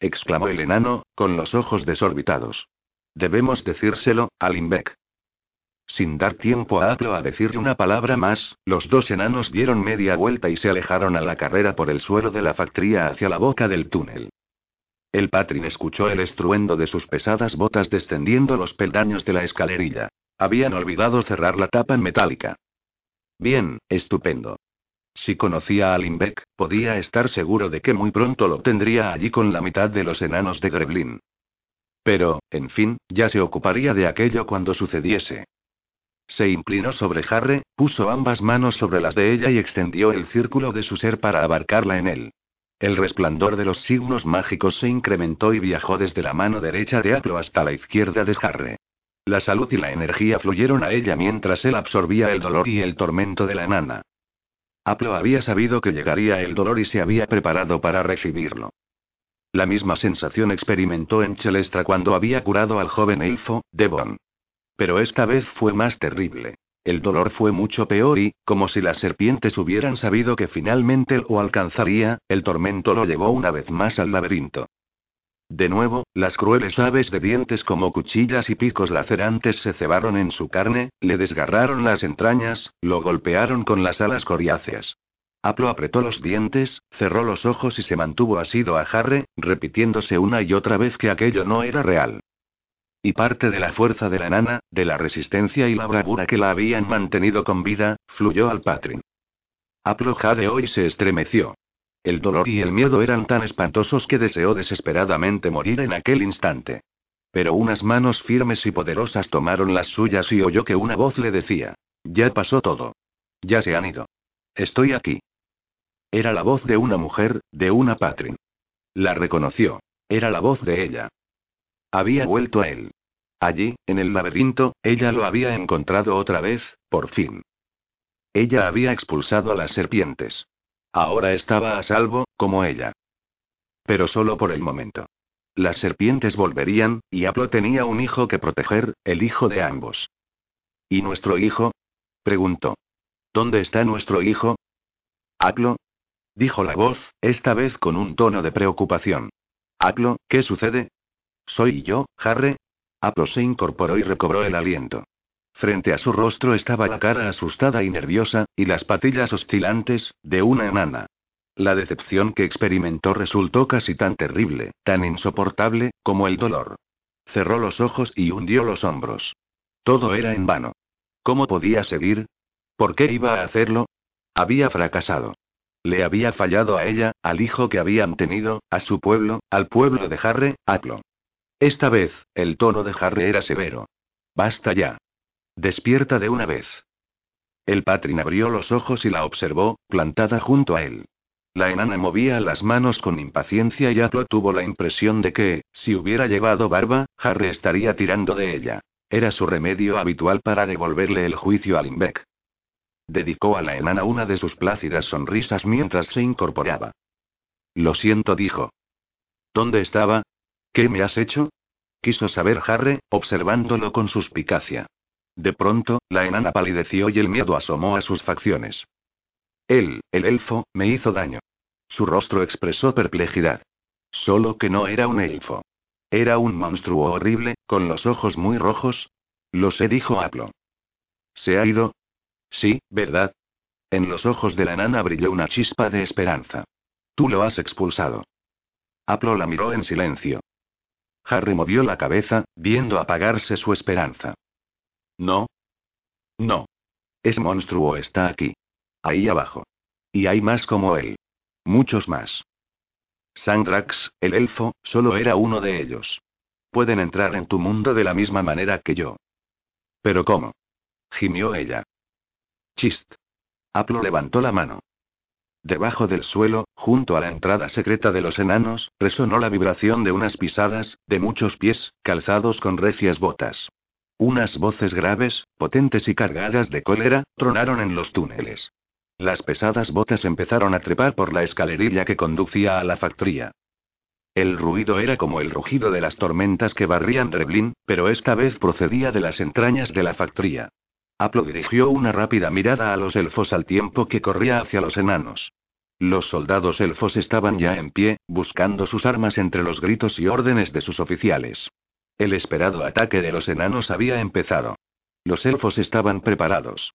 exclamó el enano, con los ojos desorbitados. Debemos decírselo, a Limbeck. Sin dar tiempo a Aplo a decirle una palabra más, los dos enanos dieron media vuelta y se alejaron a la carrera por el suelo de la factoría hacia la boca del túnel. El Patrin escuchó el estruendo de sus pesadas botas descendiendo los peldaños de la escalerilla. Habían olvidado cerrar la tapa metálica. Bien, estupendo. Si conocía a Limbeck, podía estar seguro de que muy pronto lo tendría allí con la mitad de los enanos de Greblin. Pero, en fin, ya se ocuparía de aquello cuando sucediese. Se inclinó sobre Harre, puso ambas manos sobre las de ella y extendió el círculo de su ser para abarcarla en él. El resplandor de los signos mágicos se incrementó y viajó desde la mano derecha de Aplo hasta la izquierda de Harre. La salud y la energía fluyeron a ella mientras él absorbía el dolor y el tormento de la enana. Aplo había sabido que llegaría el dolor y se había preparado para recibirlo. La misma sensación experimentó en Chelestra cuando había curado al joven elfo, Devon. Pero esta vez fue más terrible. El dolor fue mucho peor y, como si las serpientes hubieran sabido que finalmente lo alcanzaría, el tormento lo llevó una vez más al laberinto. De nuevo, las crueles aves de dientes como cuchillas y picos lacerantes se cebaron en su carne, le desgarraron las entrañas, lo golpearon con las alas coriáceas. Aplo apretó los dientes, cerró los ojos y se mantuvo asido a Jarre, repitiéndose una y otra vez que aquello no era real. Y parte de la fuerza de la nana, de la resistencia y la bravura que la habían mantenido con vida, fluyó al Patrin. Aplo Jade hoy se estremeció. El dolor y el miedo eran tan espantosos que deseó desesperadamente morir en aquel instante. Pero unas manos firmes y poderosas tomaron las suyas y oyó que una voz le decía: Ya pasó todo. Ya se han ido. Estoy aquí. Era la voz de una mujer, de una Patrin. La reconoció. Era la voz de ella. Había vuelto a él. Allí, en el laberinto, ella lo había encontrado otra vez, por fin. Ella había expulsado a las serpientes. Ahora estaba a salvo, como ella. Pero solo por el momento. Las serpientes volverían, y Aplo tenía un hijo que proteger, el hijo de ambos. ¿Y nuestro hijo? preguntó. ¿Dónde está nuestro hijo? Aplo. Dijo la voz, esta vez con un tono de preocupación. Aplo, ¿qué sucede? Soy yo, Harre, Aplo se incorporó y recobró el aliento. Frente a su rostro estaba la cara asustada y nerviosa, y las patillas oscilantes, de una enana. La decepción que experimentó resultó casi tan terrible, tan insoportable, como el dolor. Cerró los ojos y hundió los hombros. Todo era en vano. ¿Cómo podía seguir? ¿Por qué iba a hacerlo? Había fracasado. Le había fallado a ella, al hijo que habían tenido, a su pueblo, al pueblo de Harre, Aplo. Esta vez, el tono de Harry era severo. Basta ya. Despierta de una vez. El Patrin abrió los ojos y la observó, plantada junto a él. La enana movía las manos con impaciencia y Aplo tuvo la impresión de que, si hubiera llevado barba, Harry estaría tirando de ella. Era su remedio habitual para devolverle el juicio a Limbeck. Dedicó a la enana una de sus plácidas sonrisas mientras se incorporaba. Lo siento, dijo. ¿Dónde estaba? ¿Qué me has hecho? Quiso saber Harry, observándolo con suspicacia. De pronto, la enana palideció y el miedo asomó a sus facciones. Él, el elfo, me hizo daño. Su rostro expresó perplejidad. Solo que no era un elfo. Era un monstruo horrible, con los ojos muy rojos. Lo sé, dijo Aplo. ¿Se ha ido? Sí, ¿verdad? En los ojos de la enana brilló una chispa de esperanza. Tú lo has expulsado. Aplo la miró en silencio. Harry movió la cabeza, viendo apagarse su esperanza. No. No. Ese monstruo está aquí. Ahí abajo. Y hay más como él. Muchos más. Sandrax, el elfo, solo era uno de ellos. Pueden entrar en tu mundo de la misma manera que yo. ¿Pero cómo? gimió ella. Chist. Aplo levantó la mano. Debajo del suelo, junto a la entrada secreta de los enanos, resonó la vibración de unas pisadas, de muchos pies, calzados con recias botas. Unas voces graves, potentes y cargadas de cólera, tronaron en los túneles. Las pesadas botas empezaron a trepar por la escalerilla que conducía a la factoría. El ruido era como el rugido de las tormentas que barrían Reblin, pero esta vez procedía de las entrañas de la factoría. Aplo dirigió una rápida mirada a los elfos al tiempo que corría hacia los enanos. Los soldados elfos estaban ya en pie, buscando sus armas entre los gritos y órdenes de sus oficiales. El esperado ataque de los enanos había empezado. Los elfos estaban preparados.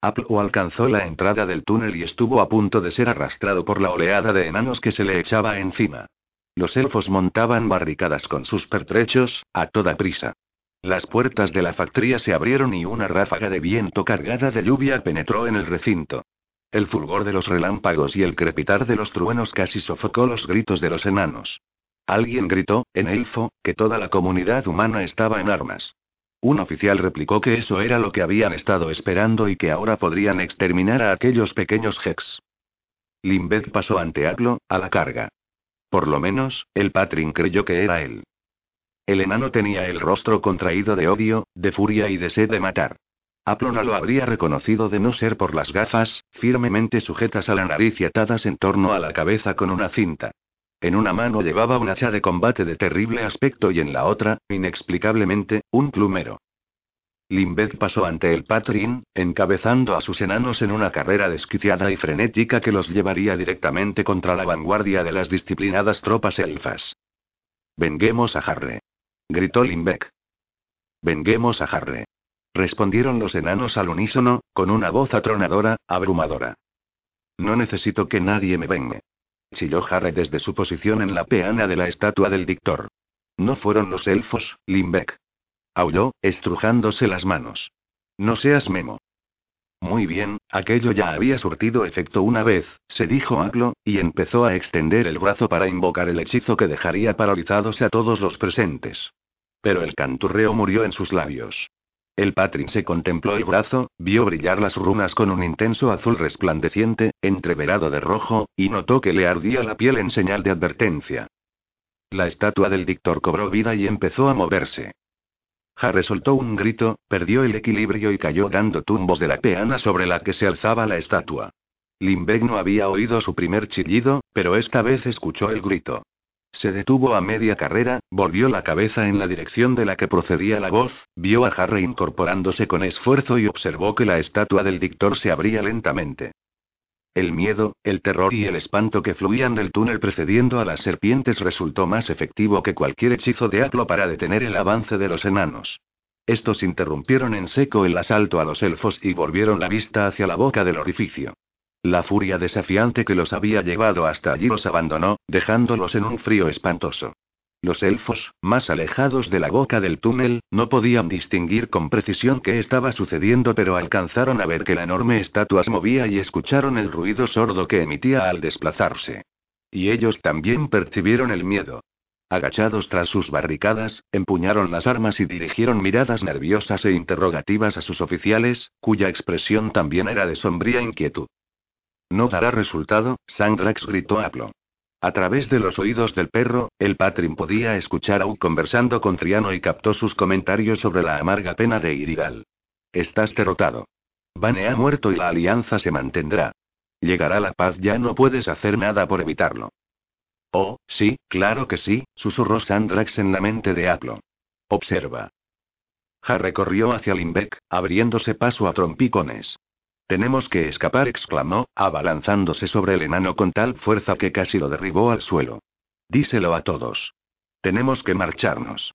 Aplo alcanzó la entrada del túnel y estuvo a punto de ser arrastrado por la oleada de enanos que se le echaba encima. Los elfos montaban barricadas con sus pertrechos, a toda prisa. Las puertas de la factoría se abrieron y una ráfaga de viento cargada de lluvia penetró en el recinto. El fulgor de los relámpagos y el crepitar de los truenos casi sofocó los gritos de los enanos. Alguien gritó, en elfo, que toda la comunidad humana estaba en armas. Un oficial replicó que eso era lo que habían estado esperando y que ahora podrían exterminar a aquellos pequeños Hex. Limbeth pasó ante Aplo, a la carga. Por lo menos, el Patrin creyó que era él. El enano tenía el rostro contraído de odio, de furia y de sed de matar. Aplo no lo habría reconocido de no ser por las gafas, firmemente sujetas a la nariz y atadas en torno a la cabeza con una cinta. En una mano llevaba un hacha de combate de terrible aspecto y en la otra, inexplicablemente, un plumero. Limbeth pasó ante el Patrin, encabezando a sus enanos en una carrera desquiciada y frenética que los llevaría directamente contra la vanguardia de las disciplinadas tropas elfas. Venguemos a Harre. Gritó Limbeck. Venguemos a Harre. Respondieron los enanos al unísono, con una voz atronadora, abrumadora. No necesito que nadie me vengue chilló Harry desde su posición en la peana de la estatua del dictor. No fueron los elfos, Limbeck. Aulló, estrujándose las manos. No seas memo. Muy bien, aquello ya había surtido efecto una vez, se dijo Aglo, y empezó a extender el brazo para invocar el hechizo que dejaría paralizados a todos los presentes. Pero el canturreo murió en sus labios. El Patrin se contempló el brazo, vio brillar las runas con un intenso azul resplandeciente, entreverado de rojo, y notó que le ardía la piel en señal de advertencia. La estatua del dictor cobró vida y empezó a moverse. Harry soltó un grito, perdió el equilibrio y cayó dando tumbos de la peana sobre la que se alzaba la estatua. Limbeck no había oído su primer chillido, pero esta vez escuchó el grito. Se detuvo a media carrera, volvió la cabeza en la dirección de la que procedía la voz, vio a Harry incorporándose con esfuerzo y observó que la estatua del dictor se abría lentamente. El miedo, el terror y el espanto que fluían del túnel precediendo a las serpientes resultó más efectivo que cualquier hechizo de Aplo para detener el avance de los enanos. Estos interrumpieron en seco el asalto a los elfos y volvieron la vista hacia la boca del orificio. La furia desafiante que los había llevado hasta allí los abandonó, dejándolos en un frío espantoso. Los elfos, más alejados de la boca del túnel, no podían distinguir con precisión qué estaba sucediendo, pero alcanzaron a ver que la enorme estatua se movía y escucharon el ruido sordo que emitía al desplazarse. Y ellos también percibieron el miedo. Agachados tras sus barricadas, empuñaron las armas y dirigieron miradas nerviosas e interrogativas a sus oficiales, cuya expresión también era de sombría inquietud. No dará resultado, Sandrax gritó Aplo. A través de los oídos del perro, el Patrin podía escuchar a U conversando con Triano y captó sus comentarios sobre la amarga pena de Irigal. Estás derrotado. Bane ha muerto y la alianza se mantendrá. Llegará la paz, ya no puedes hacer nada por evitarlo. Oh, sí, claro que sí, susurró Sandrax en la mente de Aplo. Observa. Harry corrió hacia Limbeck, abriéndose paso a trompicones. Tenemos que escapar, exclamó, abalanzándose sobre el enano con tal fuerza que casi lo derribó al suelo. Díselo a todos. Tenemos que marcharnos.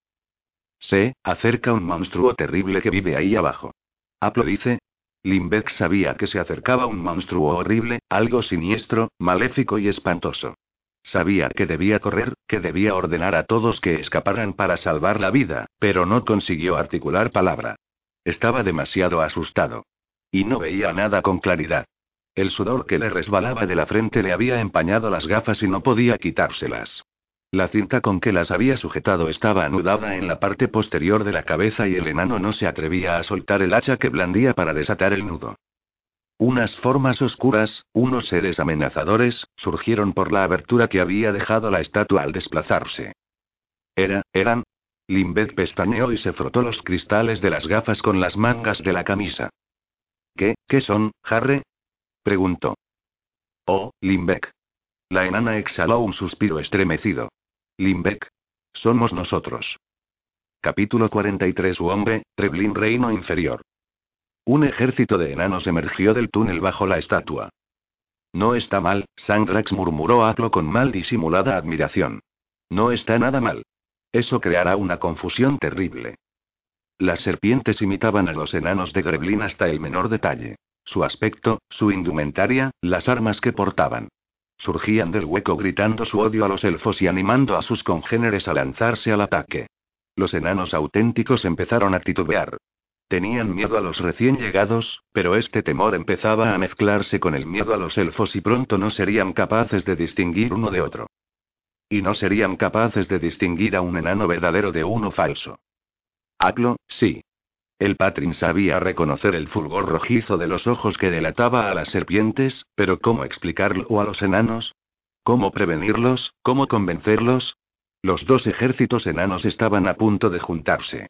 Se acerca un monstruo terrible que vive ahí abajo. Aplo dice. Limbeck sabía que se acercaba un monstruo horrible, algo siniestro, maléfico y espantoso. Sabía que debía correr, que debía ordenar a todos que escaparan para salvar la vida, pero no consiguió articular palabra. Estaba demasiado asustado. Y no veía nada con claridad. El sudor que le resbalaba de la frente le había empañado las gafas y no podía quitárselas. La cinta con que las había sujetado estaba anudada en la parte posterior de la cabeza y el enano no se atrevía a soltar el hacha que blandía para desatar el nudo. Unas formas oscuras, unos seres amenazadores, surgieron por la abertura que había dejado la estatua al desplazarse. Era, eran. Limbeth pestañeó y se frotó los cristales de las gafas con las mangas de la camisa. ¿Qué, qué son, Harry? preguntó. Oh, Limbeck. La enana exhaló un suspiro estremecido. Limbeck. Somos nosotros. Capítulo 43 Su hombre, Treblin Reino Inferior. Un ejército de enanos emergió del túnel bajo la estatua. No está mal, Sandrax murmuró Aplo con mal disimulada admiración. No está nada mal. Eso creará una confusión terrible. Las serpientes imitaban a los enanos de Greblin hasta el menor detalle. Su aspecto, su indumentaria, las armas que portaban. Surgían del hueco gritando su odio a los elfos y animando a sus congéneres a lanzarse al ataque. Los enanos auténticos empezaron a titubear. Tenían miedo a los recién llegados, pero este temor empezaba a mezclarse con el miedo a los elfos y pronto no serían capaces de distinguir uno de otro. Y no serían capaces de distinguir a un enano verdadero de uno falso. Aclo, sí. El Patrin sabía reconocer el fulgor rojizo de los ojos que delataba a las serpientes, pero ¿cómo explicarlo a los enanos? ¿Cómo prevenirlos? ¿Cómo convencerlos? Los dos ejércitos enanos estaban a punto de juntarse.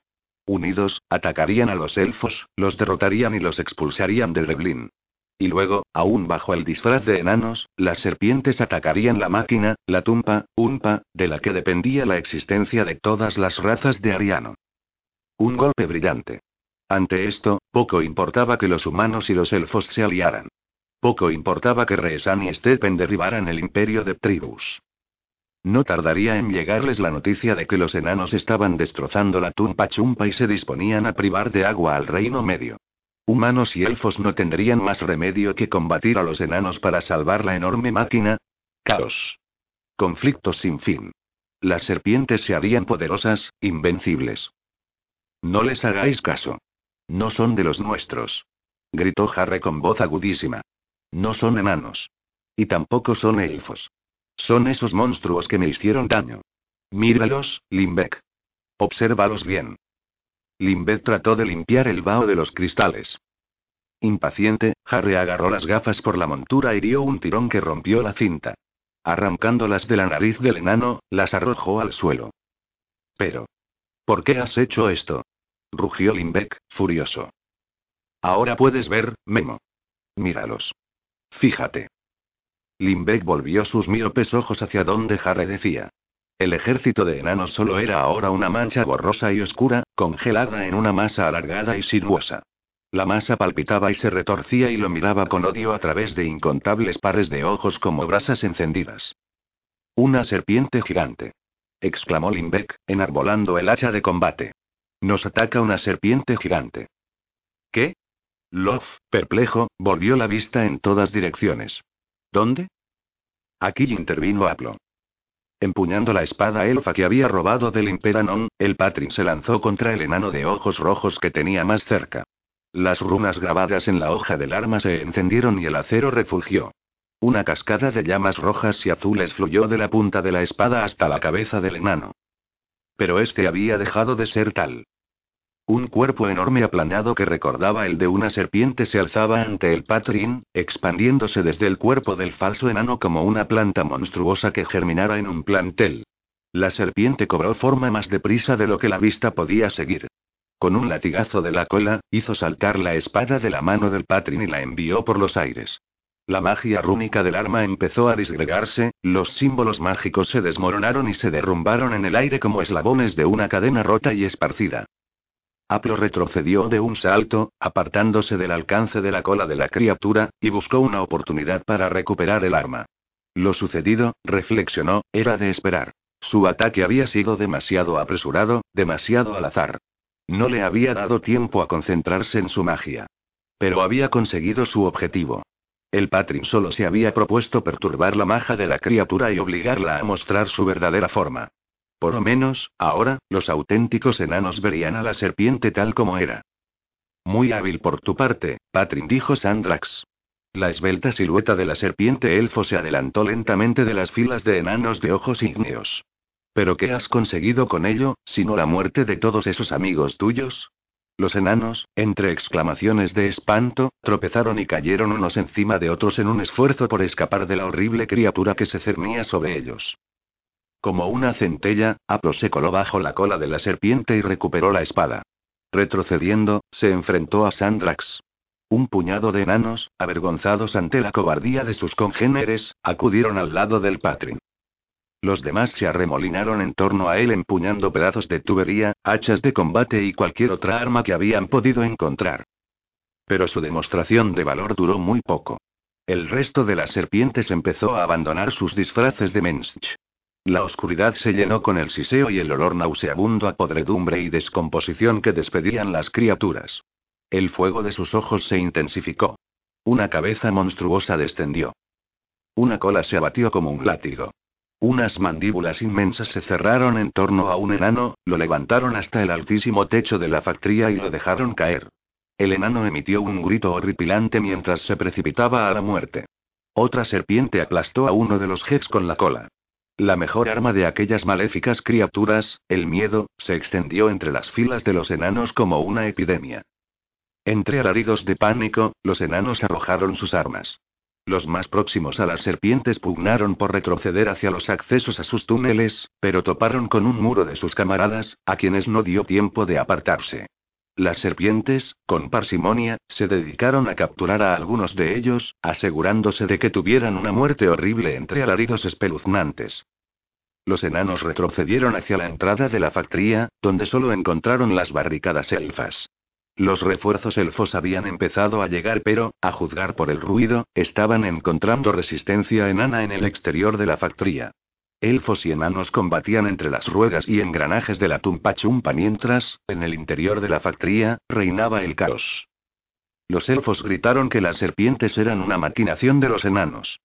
Unidos, atacarían a los elfos, los derrotarían y los expulsarían de Reblin. Y luego, aún bajo el disfraz de enanos, las serpientes atacarían la máquina, la tumpa, unpa, de la que dependía la existencia de todas las razas de Ariano. Un golpe brillante. Ante esto, poco importaba que los humanos y los elfos se aliaran. Poco importaba que Reesan y Stepen derribaran el imperio de Tribus. No tardaría en llegarles la noticia de que los enanos estaban destrozando la tumpa chumpa y se disponían a privar de agua al reino medio. Humanos y elfos no tendrían más remedio que combatir a los enanos para salvar la enorme máquina. Caos. Conflictos sin fin. Las serpientes se harían poderosas, invencibles. No les hagáis caso. No son de los nuestros. Gritó Harry con voz agudísima. No son enanos. Y tampoco son elfos. Son esos monstruos que me hicieron daño. Míralos, Limbeck. Obsérvalos bien. Limbeck trató de limpiar el vaho de los cristales. Impaciente, Harry agarró las gafas por la montura y dio un tirón que rompió la cinta. Arrancándolas de la nariz del enano, las arrojó al suelo. Pero. ¿Por qué has hecho esto? rugió Limbeck, furioso. Ahora puedes ver, Memo. Míralos. Fíjate. Limbeck volvió sus miopes ojos hacia donde Harry decía. El ejército de enanos solo era ahora una mancha borrosa y oscura, congelada en una masa alargada y sinuosa. La masa palpitaba y se retorcía y lo miraba con odio a través de incontables pares de ojos como brasas encendidas. Una serpiente gigante exclamó Limbeck, enarbolando el hacha de combate. Nos ataca una serpiente gigante. ¿Qué? Love, perplejo, volvió la vista en todas direcciones. ¿Dónde? Aquí intervino Aplo. Empuñando la espada elfa que había robado del Imperanon, el Patrin se lanzó contra el enano de ojos rojos que tenía más cerca. Las runas grabadas en la hoja del arma se encendieron y el acero refugió. Una cascada de llamas rojas y azules fluyó de la punta de la espada hasta la cabeza del enano. Pero este había dejado de ser tal. Un cuerpo enorme aplanado que recordaba el de una serpiente se alzaba ante el Patrin, expandiéndose desde el cuerpo del falso enano como una planta monstruosa que germinara en un plantel. La serpiente cobró forma más deprisa de lo que la vista podía seguir. Con un latigazo de la cola, hizo saltar la espada de la mano del Patrin y la envió por los aires. La magia rúnica del arma empezó a disgregarse, los símbolos mágicos se desmoronaron y se derrumbaron en el aire como eslabones de una cadena rota y esparcida. Aplo retrocedió de un salto, apartándose del alcance de la cola de la criatura, y buscó una oportunidad para recuperar el arma. Lo sucedido, reflexionó, era de esperar. Su ataque había sido demasiado apresurado, demasiado al azar. No le había dado tiempo a concentrarse en su magia. Pero había conseguido su objetivo. El Patrin solo se había propuesto perturbar la maja de la criatura y obligarla a mostrar su verdadera forma. Por lo menos, ahora, los auténticos enanos verían a la serpiente tal como era. Muy hábil por tu parte, Patrin dijo Sandrax. La esbelta silueta de la serpiente elfo se adelantó lentamente de las filas de enanos de ojos ígneos. ¿Pero qué has conseguido con ello, sino la muerte de todos esos amigos tuyos? Los enanos, entre exclamaciones de espanto, tropezaron y cayeron unos encima de otros en un esfuerzo por escapar de la horrible criatura que se cernía sobre ellos. Como una centella, Aplo se coló bajo la cola de la serpiente y recuperó la espada. Retrocediendo, se enfrentó a Sandrax. Un puñado de enanos, avergonzados ante la cobardía de sus congéneres, acudieron al lado del Patrin. Los demás se arremolinaron en torno a él empuñando pedazos de tubería, hachas de combate y cualquier otra arma que habían podido encontrar. Pero su demostración de valor duró muy poco. El resto de las serpientes empezó a abandonar sus disfraces de mensch. La oscuridad se llenó con el siseo y el olor nauseabundo a podredumbre y descomposición que despedían las criaturas. El fuego de sus ojos se intensificó. Una cabeza monstruosa descendió. Una cola se abatió como un látigo. Unas mandíbulas inmensas se cerraron en torno a un enano, lo levantaron hasta el altísimo techo de la factoría y lo dejaron caer. El enano emitió un grito horripilante mientras se precipitaba a la muerte. Otra serpiente aplastó a uno de los Hex con la cola. La mejor arma de aquellas maléficas criaturas, el miedo, se extendió entre las filas de los enanos como una epidemia. Entre alaridos de pánico, los enanos arrojaron sus armas. Los más próximos a las serpientes pugnaron por retroceder hacia los accesos a sus túneles, pero toparon con un muro de sus camaradas, a quienes no dio tiempo de apartarse. Las serpientes, con parsimonia, se dedicaron a capturar a algunos de ellos, asegurándose de que tuvieran una muerte horrible entre alaridos espeluznantes. Los enanos retrocedieron hacia la entrada de la factoría, donde solo encontraron las barricadas elfas. Los refuerzos elfos habían empezado a llegar, pero, a juzgar por el ruido, estaban encontrando resistencia enana en el exterior de la factoría. Elfos y enanos combatían entre las ruedas y engranajes de la tumpa chumpa mientras, en el interior de la factoría, reinaba el caos. Los elfos gritaron que las serpientes eran una maquinación de los enanos.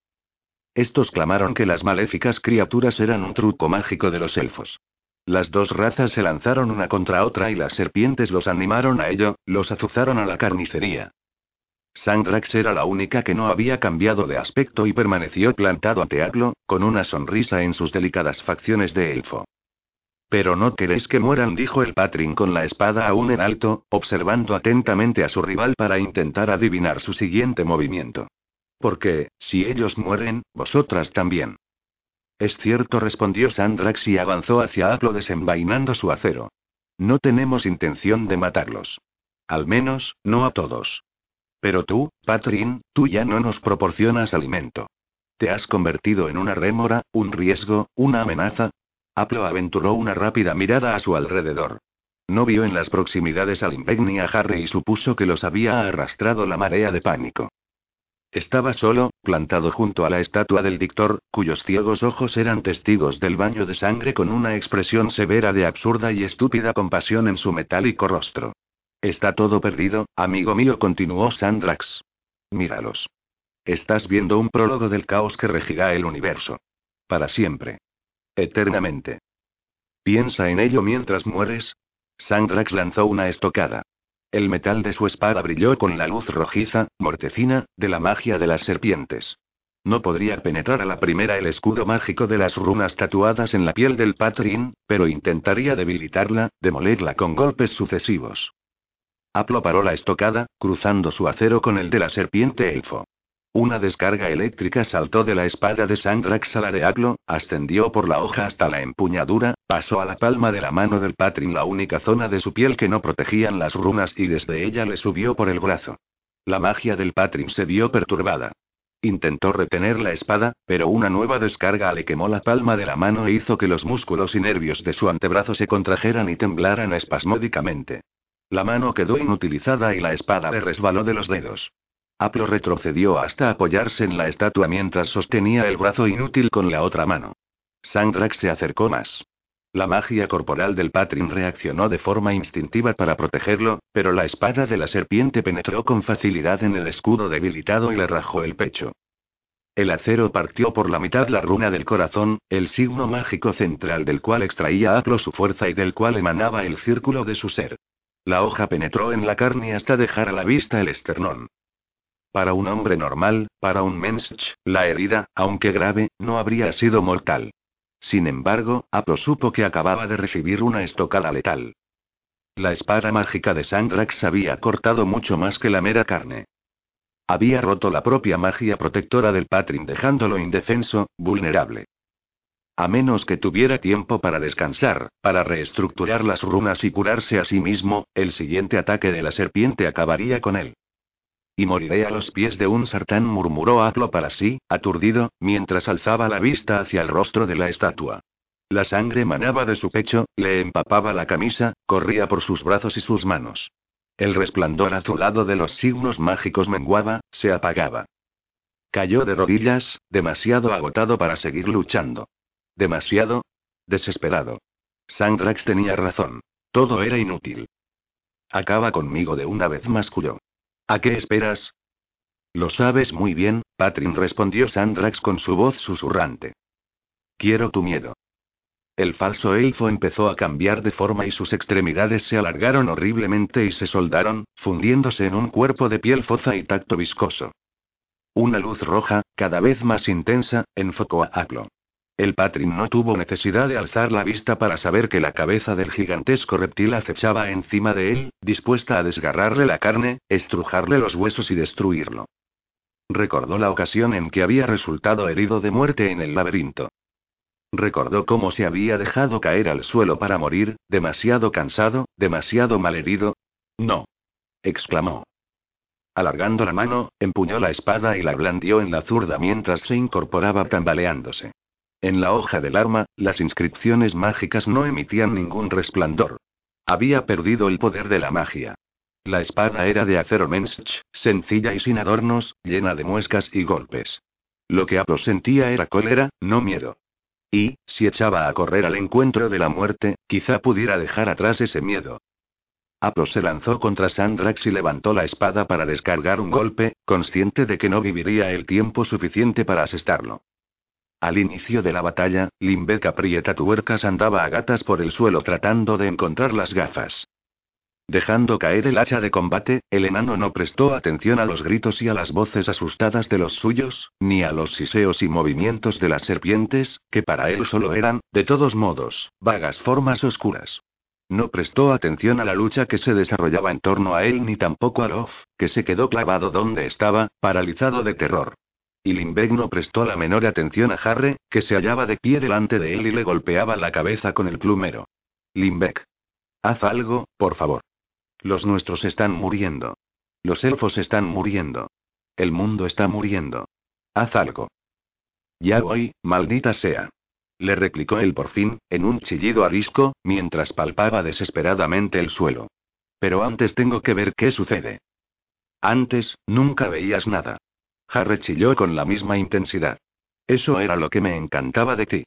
Estos clamaron que las maléficas criaturas eran un truco mágico de los elfos. Las dos razas se lanzaron una contra otra y las serpientes los animaron a ello, los azuzaron a la carnicería. Sandrax era la única que no había cambiado de aspecto y permaneció plantado ante Aglo, con una sonrisa en sus delicadas facciones de elfo. Pero no queréis que mueran, dijo el Patrin con la espada aún en alto, observando atentamente a su rival para intentar adivinar su siguiente movimiento. Porque, si ellos mueren, vosotras también. Es cierto, respondió Sandrax y avanzó hacia Aglo desenvainando su acero. No tenemos intención de matarlos. Al menos, no a todos. Pero tú, Patrin, tú ya no nos proporcionas alimento. Te has convertido en una rémora, un riesgo, una amenaza. Aplo aventuró una rápida mirada a su alrededor. No vio en las proximidades al Impegni a Harry y supuso que los había arrastrado la marea de pánico. Estaba solo, plantado junto a la estatua del dictor, cuyos ciegos ojos eran testigos del baño de sangre con una expresión severa de absurda y estúpida compasión en su metálico rostro. Está todo perdido, amigo mío, continuó Sandrax. Míralos. Estás viendo un prólogo del caos que regirá el universo. Para siempre. Eternamente. Piensa en ello mientras mueres. Sandrax lanzó una estocada. El metal de su espada brilló con la luz rojiza, mortecina, de la magia de las serpientes. No podría penetrar a la primera el escudo mágico de las runas tatuadas en la piel del Patrin, pero intentaría debilitarla, demolerla con golpes sucesivos. Aplo paró la estocada, cruzando su acero con el de la serpiente elfo. Una descarga eléctrica saltó de la espada de Sandrax al areaclo, ascendió por la hoja hasta la empuñadura, pasó a la palma de la mano del Patrin la única zona de su piel que no protegían las runas y desde ella le subió por el brazo. La magia del Patrin se vio perturbada. Intentó retener la espada, pero una nueva descarga le quemó la palma de la mano e hizo que los músculos y nervios de su antebrazo se contrajeran y temblaran espasmódicamente. La mano quedó inutilizada y la espada le resbaló de los dedos. Aplo retrocedió hasta apoyarse en la estatua mientras sostenía el brazo inútil con la otra mano. Sandrax se acercó más. La magia corporal del Patrin reaccionó de forma instintiva para protegerlo, pero la espada de la serpiente penetró con facilidad en el escudo debilitado y le rajó el pecho. El acero partió por la mitad la runa del corazón, el signo mágico central del cual extraía Aplo su fuerza y del cual emanaba el círculo de su ser. La hoja penetró en la carne hasta dejar a la vista el esternón. Para un hombre normal, para un mensch, la herida, aunque grave, no habría sido mortal. Sin embargo, Aplo supo que acababa de recibir una estocada letal. La espada mágica de Sandrax había cortado mucho más que la mera carne. Había roto la propia magia protectora del Patrin dejándolo indefenso, vulnerable. A menos que tuviera tiempo para descansar, para reestructurar las runas y curarse a sí mismo, el siguiente ataque de la serpiente acabaría con él. Y moriré a los pies de un sartán, murmuró Aplo para sí, aturdido, mientras alzaba la vista hacia el rostro de la estatua. La sangre manaba de su pecho, le empapaba la camisa, corría por sus brazos y sus manos. El resplandor azulado de los signos mágicos menguaba, se apagaba. Cayó de rodillas, demasiado agotado para seguir luchando. Demasiado desesperado. Sandrax tenía razón. Todo era inútil. Acaba conmigo de una vez, masculló. ¿A qué esperas? Lo sabes muy bien, Patrin respondió Sandrax con su voz susurrante. Quiero tu miedo. El falso elfo empezó a cambiar de forma y sus extremidades se alargaron horriblemente y se soldaron, fundiéndose en un cuerpo de piel foza y tacto viscoso. Una luz roja, cada vez más intensa, enfocó a Aklo. El Patrin no tuvo necesidad de alzar la vista para saber que la cabeza del gigantesco reptil acechaba encima de él, dispuesta a desgarrarle la carne, estrujarle los huesos y destruirlo. Recordó la ocasión en que había resultado herido de muerte en el laberinto. Recordó cómo se había dejado caer al suelo para morir, demasiado cansado, demasiado malherido. No. exclamó. Alargando la mano, empuñó la espada y la blandió en la zurda mientras se incorporaba tambaleándose. En la hoja del arma, las inscripciones mágicas no emitían ningún resplandor. Había perdido el poder de la magia. La espada era de acero mensch, sencilla y sin adornos, llena de muescas y golpes. Lo que Aplo sentía era cólera, no miedo. Y, si echaba a correr al encuentro de la muerte, quizá pudiera dejar atrás ese miedo. Aplo se lanzó contra Sandrax y levantó la espada para descargar un golpe, consciente de que no viviría el tiempo suficiente para asestarlo. Al inicio de la batalla, Limbeck aprieta tuercas andaba a gatas por el suelo tratando de encontrar las gafas. Dejando caer el hacha de combate, el enano no prestó atención a los gritos y a las voces asustadas de los suyos, ni a los siseos y movimientos de las serpientes, que para él solo eran, de todos modos, vagas formas oscuras. No prestó atención a la lucha que se desarrollaba en torno a él ni tampoco a Lof, que se quedó clavado donde estaba, paralizado de terror. Y Lindbeck no prestó la menor atención a Harry, que se hallaba de pie delante de él y le golpeaba la cabeza con el plumero. Lindbeck. Haz algo, por favor. Los nuestros están muriendo. Los elfos están muriendo. El mundo está muriendo. Haz algo. Ya voy, maldita sea. Le replicó él por fin, en un chillido arisco, mientras palpaba desesperadamente el suelo. Pero antes tengo que ver qué sucede. Antes, nunca veías nada. Harry chilló con la misma intensidad. Eso era lo que me encantaba de ti.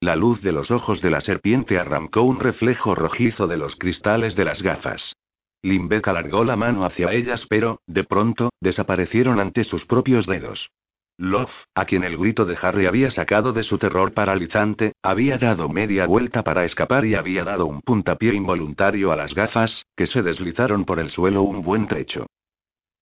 La luz de los ojos de la serpiente arrancó un reflejo rojizo de los cristales de las gafas. Limbeck alargó la mano hacia ellas, pero, de pronto, desaparecieron ante sus propios dedos. Love, a quien el grito de Harry había sacado de su terror paralizante, había dado media vuelta para escapar y había dado un puntapié involuntario a las gafas, que se deslizaron por el suelo un buen trecho.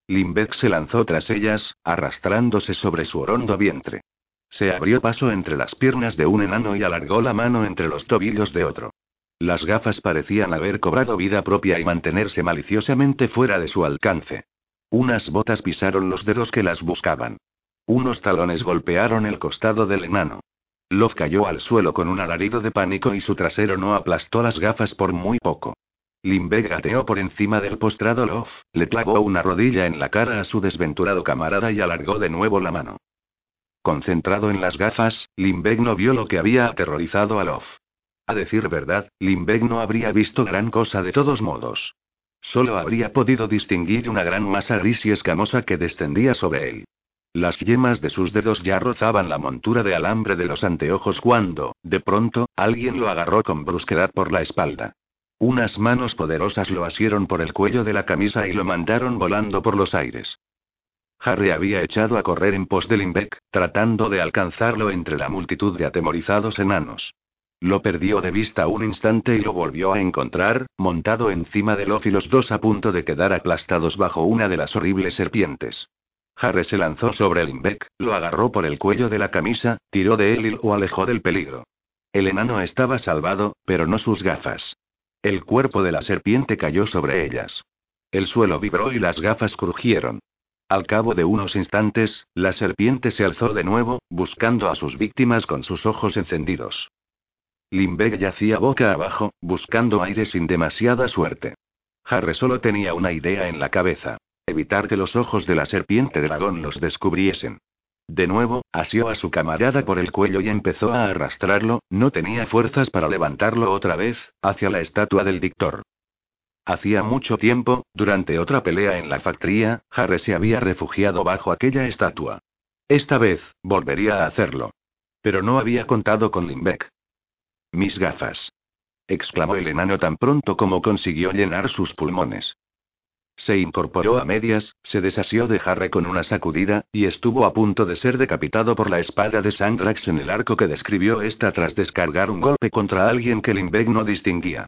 Limbeck se lanzó tras ellas, arrastrándose sobre su orondo vientre. Se abrió paso entre las piernas de un enano y alargó la mano entre los tobillos de otro. Las gafas parecían haber cobrado vida propia y mantenerse maliciosamente fuera de su alcance. Unas botas pisaron los dedos que las buscaban. Unos talones golpearon el costado del enano. Love cayó al suelo con un alarido de pánico y su trasero no aplastó las gafas por muy poco. Limbeck gateó por encima del postrado Love, le clavó una rodilla en la cara a su desventurado camarada y alargó de nuevo la mano. Concentrado en las gafas, Limbeck no vio lo que había aterrorizado a Love. A decir verdad, Limbeck no habría visto gran cosa de todos modos. Solo habría podido distinguir una gran masa gris y escamosa que descendía sobre él. Las yemas de sus dedos ya rozaban la montura de alambre de los anteojos cuando, de pronto, alguien lo agarró con brusquedad por la espalda. Unas manos poderosas lo asieron por el cuello de la camisa y lo mandaron volando por los aires. Harry había echado a correr en pos de Limbeck, tratando de alcanzarlo entre la multitud de atemorizados enanos. Lo perdió de vista un instante y lo volvió a encontrar, montado encima de Lof y los dos a punto de quedar aplastados bajo una de las horribles serpientes. Harry se lanzó sobre Limbeck, lo agarró por el cuello de la camisa, tiró de él y lo alejó del peligro. El enano estaba salvado, pero no sus gafas. El cuerpo de la serpiente cayó sobre ellas. El suelo vibró y las gafas crujieron. Al cabo de unos instantes, la serpiente se alzó de nuevo, buscando a sus víctimas con sus ojos encendidos. Limbeck yacía boca abajo, buscando aire sin demasiada suerte. Harry solo tenía una idea en la cabeza. Evitar que los ojos de la serpiente dragón los descubriesen. De nuevo, asió a su camarada por el cuello y empezó a arrastrarlo, no tenía fuerzas para levantarlo otra vez, hacia la estatua del dictor. Hacía mucho tiempo, durante otra pelea en la factoría, Harry se había refugiado bajo aquella estatua. Esta vez, volvería a hacerlo. Pero no había contado con Limbeck. Mis gafas. exclamó el enano tan pronto como consiguió llenar sus pulmones. Se incorporó a medias, se desasió de Harry con una sacudida, y estuvo a punto de ser decapitado por la espada de Sandrax en el arco que describió esta tras descargar un golpe contra alguien que Limbeck no distinguía.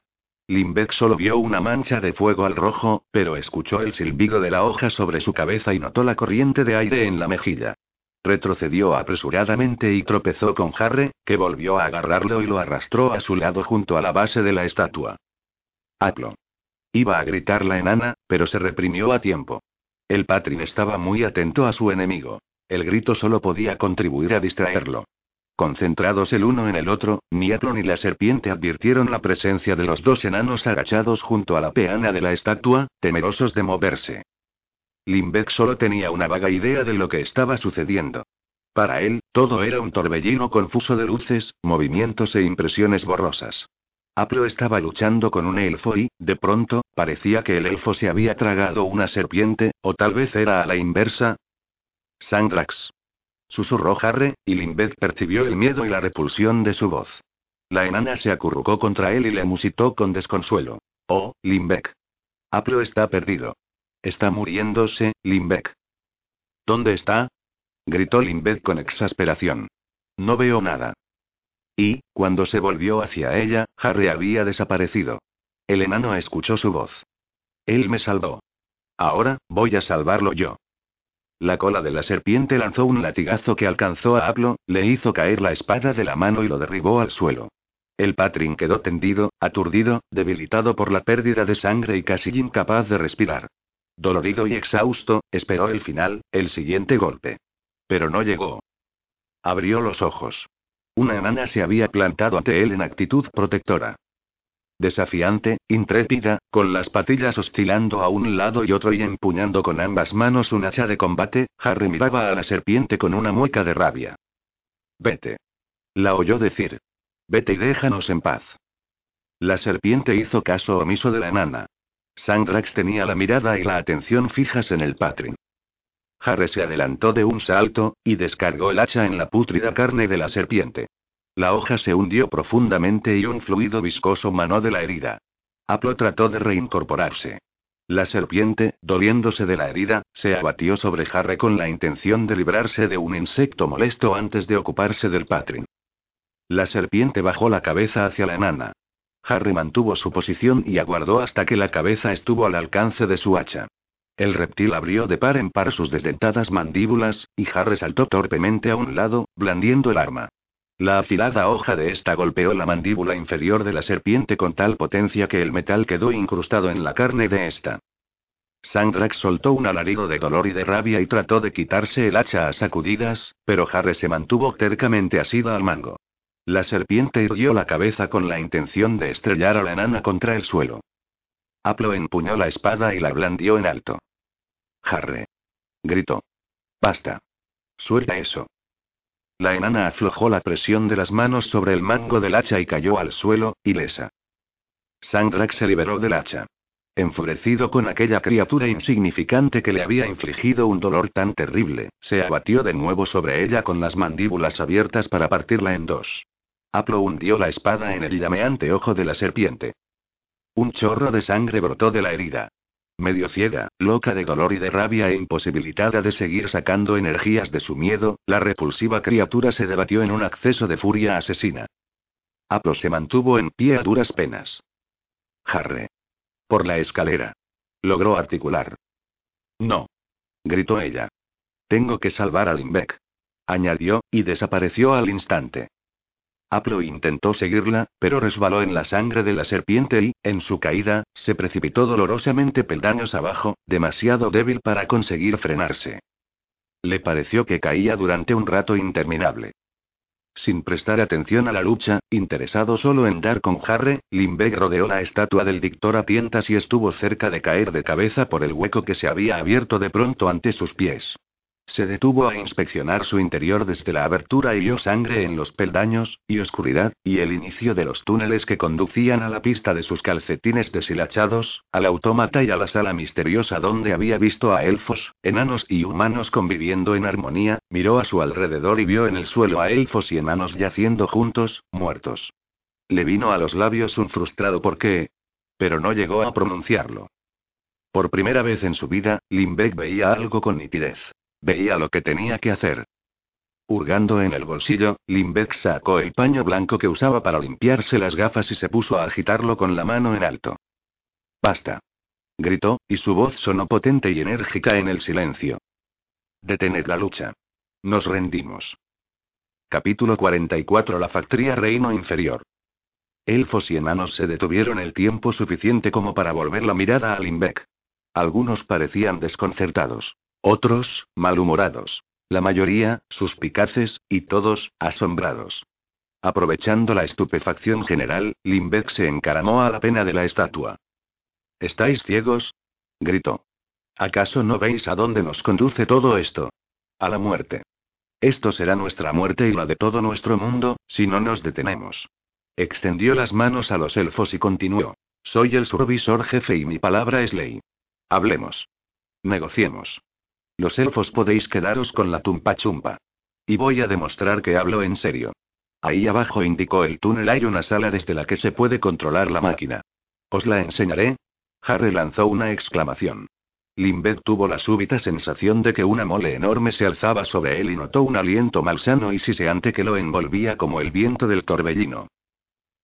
Limbeck solo vio una mancha de fuego al rojo, pero escuchó el silbido de la hoja sobre su cabeza y notó la corriente de aire en la mejilla. Retrocedió apresuradamente y tropezó con Harry, que volvió a agarrarlo y lo arrastró a su lado junto a la base de la estatua. Aplo. Iba a gritar la enana, pero se reprimió a tiempo. El Patrin estaba muy atento a su enemigo. El grito solo podía contribuir a distraerlo. Concentrados el uno en el otro, ni Aplo ni la serpiente advirtieron la presencia de los dos enanos agachados junto a la peana de la estatua, temerosos de moverse. Limbeck solo tenía una vaga idea de lo que estaba sucediendo. Para él, todo era un torbellino confuso de luces, movimientos e impresiones borrosas. Aplo estaba luchando con un elfo y, de pronto, parecía que el elfo se había tragado una serpiente, o tal vez era a la inversa. Sandrax. Susurró Harry, y Limbeck percibió el miedo y la repulsión de su voz. La enana se acurrucó contra él y le musitó con desconsuelo. Oh, Limbeck. Aplo está perdido. Está muriéndose, Limbeck. ¿Dónde está? gritó Limbeck con exasperación. No veo nada. Y, cuando se volvió hacia ella, Harry había desaparecido. El enano escuchó su voz. Él me salvó. Ahora, voy a salvarlo yo. La cola de la serpiente lanzó un latigazo que alcanzó a Aplo, le hizo caer la espada de la mano y lo derribó al suelo. El Patrin quedó tendido, aturdido, debilitado por la pérdida de sangre y casi incapaz de respirar. Dolorido y exhausto, esperó el final, el siguiente golpe. Pero no llegó. Abrió los ojos. Una enana se había plantado ante él en actitud protectora. Desafiante, intrépida, con las patillas oscilando a un lado y otro y empuñando con ambas manos un hacha de combate, Harry miraba a la serpiente con una mueca de rabia. Vete. La oyó decir. Vete y déjanos en paz. La serpiente hizo caso omiso de la enana. Sandrax tenía la mirada y la atención fijas en el Patrin. Harry se adelantó de un salto, y descargó el hacha en la pútrida carne de la serpiente. La hoja se hundió profundamente y un fluido viscoso manó de la herida. Aplo trató de reincorporarse. La serpiente, doliéndose de la herida, se abatió sobre Harry con la intención de librarse de un insecto molesto antes de ocuparse del Patrin. La serpiente bajó la cabeza hacia la enana. Harry mantuvo su posición y aguardó hasta que la cabeza estuvo al alcance de su hacha. El reptil abrió de par en par sus desdentadas mandíbulas, y Harry saltó torpemente a un lado, blandiendo el arma. La afilada hoja de esta golpeó la mandíbula inferior de la serpiente con tal potencia que el metal quedó incrustado en la carne de esta. Sandrax soltó un alarido de dolor y de rabia y trató de quitarse el hacha a sacudidas, pero Harry se mantuvo tercamente asida al mango. La serpiente irguió la cabeza con la intención de estrellar a la enana contra el suelo. Aplo empuñó la espada y la blandió en alto. Harry. Gritó. Basta. Suelta eso. La enana aflojó la presión de las manos sobre el mango del hacha y cayó al suelo, ilesa. Sandrax se liberó del hacha. Enfurecido con aquella criatura insignificante que le había infligido un dolor tan terrible, se abatió de nuevo sobre ella con las mandíbulas abiertas para partirla en dos. Aplo hundió la espada en el llameante ojo de la serpiente. Un chorro de sangre brotó de la herida. Medio ciega, loca de dolor y de rabia e imposibilitada de seguir sacando energías de su miedo, la repulsiva criatura se debatió en un acceso de furia asesina. Aplo se mantuvo en pie a duras penas. Harre. Por la escalera. Logró articular. No. Gritó ella. Tengo que salvar a Limbeck. Añadió, y desapareció al instante. Aplo intentó seguirla, pero resbaló en la sangre de la serpiente y, en su caída, se precipitó dolorosamente peldaños abajo, demasiado débil para conseguir frenarse. Le pareció que caía durante un rato interminable. Sin prestar atención a la lucha, interesado solo en dar con Harre, Limbeck rodeó la estatua del dictor a tientas y estuvo cerca de caer de cabeza por el hueco que se había abierto de pronto ante sus pies. Se detuvo a inspeccionar su interior desde la abertura y vio sangre en los peldaños, y oscuridad, y el inicio de los túneles que conducían a la pista de sus calcetines deshilachados, al autómata y a la sala misteriosa donde había visto a elfos, enanos y humanos conviviendo en armonía, miró a su alrededor y vio en el suelo a elfos y enanos yaciendo juntos, muertos. Le vino a los labios un frustrado por qué. Pero no llegó a pronunciarlo. Por primera vez en su vida, Limbeck veía algo con nitidez. Veía lo que tenía que hacer. Hurgando en el bolsillo, Limbeck sacó el paño blanco que usaba para limpiarse las gafas y se puso a agitarlo con la mano en alto. Basta. Gritó, y su voz sonó potente y enérgica en el silencio. Detened la lucha. Nos rendimos. Capítulo 44 La factoría Reino Inferior. Elfos y enanos se detuvieron el tiempo suficiente como para volver la mirada a Limbeck. Algunos parecían desconcertados. Otros, malhumorados. La mayoría, suspicaces, y todos, asombrados. Aprovechando la estupefacción general, Limbeck se encaramó a la pena de la estatua. ¿Estáis ciegos? gritó. ¿Acaso no veis a dónde nos conduce todo esto? A la muerte. Esto será nuestra muerte y la de todo nuestro mundo, si no nos detenemos. Extendió las manos a los elfos y continuó. Soy el supervisor jefe y mi palabra es ley. Hablemos. Negociemos. Los elfos podéis quedaros con la tumpa chumpa. Y voy a demostrar que hablo en serio. Ahí abajo indicó el túnel hay una sala desde la que se puede controlar la máquina. ¿Os la enseñaré? Harry lanzó una exclamación. Limbeth tuvo la súbita sensación de que una mole enorme se alzaba sobre él y notó un aliento malsano y siseante que lo envolvía como el viento del torbellino.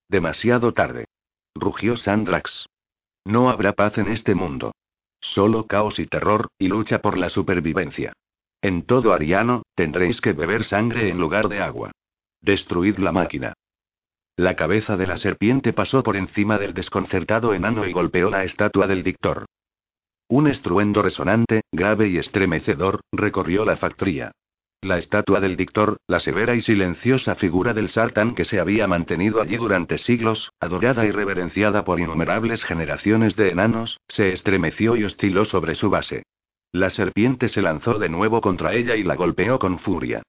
Demasiado tarde. Rugió Sandrax. No habrá paz en este mundo. Solo caos y terror, y lucha por la supervivencia. En todo Ariano, tendréis que beber sangre en lugar de agua. Destruid la máquina. La cabeza de la serpiente pasó por encima del desconcertado enano y golpeó la estatua del dictor. Un estruendo resonante, grave y estremecedor, recorrió la factoría. La estatua del dictor, la severa y silenciosa figura del Sartán que se había mantenido allí durante siglos, adorada y reverenciada por innumerables generaciones de enanos, se estremeció y osciló sobre su base. La serpiente se lanzó de nuevo contra ella y la golpeó con furia.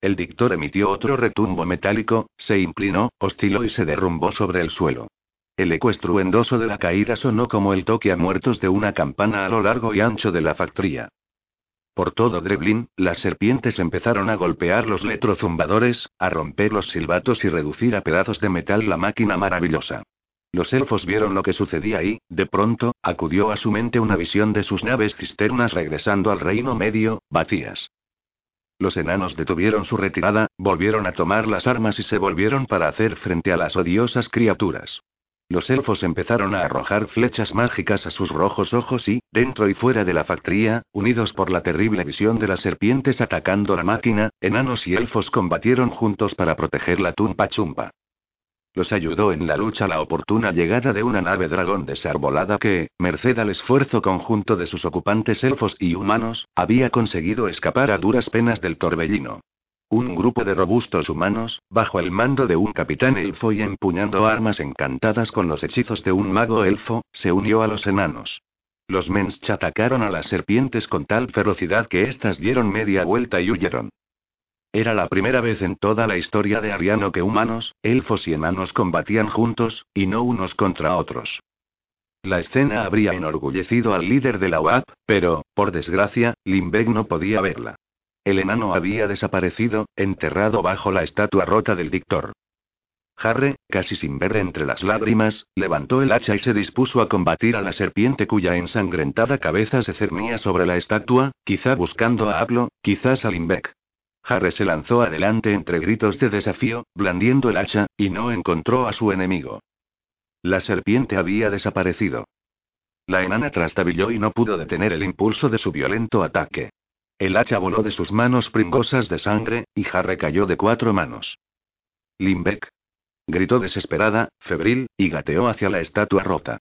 El dictor emitió otro retumbo metálico, se inclinó, osciló y se derrumbó sobre el suelo. El eco estruendoso de la caída sonó como el toque a muertos de una campana a lo largo y ancho de la factoría. Por todo Dreblin, las serpientes empezaron a golpear los letrozumbadores, a romper los silbatos y reducir a pedazos de metal la máquina maravillosa. Los elfos vieron lo que sucedía y, de pronto, acudió a su mente una visión de sus naves cisternas regresando al reino medio, vacías. Los enanos detuvieron su retirada, volvieron a tomar las armas y se volvieron para hacer frente a las odiosas criaturas. Los elfos empezaron a arrojar flechas mágicas a sus rojos ojos y, dentro y fuera de la factoría, unidos por la terrible visión de las serpientes atacando la máquina, enanos y elfos combatieron juntos para proteger la tumpa chumpa. Los ayudó en la lucha la oportuna llegada de una nave dragón desarbolada que, merced al esfuerzo conjunto de sus ocupantes elfos y humanos, había conseguido escapar a duras penas del torbellino. Un grupo de robustos humanos, bajo el mando de un capitán elfo y empuñando armas encantadas con los hechizos de un mago elfo, se unió a los enanos. Los Mensch atacaron a las serpientes con tal ferocidad que éstas dieron media vuelta y huyeron. Era la primera vez en toda la historia de Ariano que humanos, elfos y enanos combatían juntos, y no unos contra otros. La escena habría enorgullecido al líder de la UAP, pero, por desgracia, Limbeck no podía verla. El enano había desaparecido, enterrado bajo la estatua rota del dictor. Harry, casi sin ver entre las lágrimas, levantó el hacha y se dispuso a combatir a la serpiente cuya ensangrentada cabeza se cernía sobre la estatua, quizá buscando a Aplo, quizás a Limbeck. Harry se lanzó adelante entre gritos de desafío, blandiendo el hacha, y no encontró a su enemigo. La serpiente había desaparecido. La enana trastabilló y no pudo detener el impulso de su violento ataque. El hacha voló de sus manos pringosas de sangre, y Harry cayó de cuatro manos. Limbeck. Gritó desesperada, febril, y gateó hacia la estatua rota.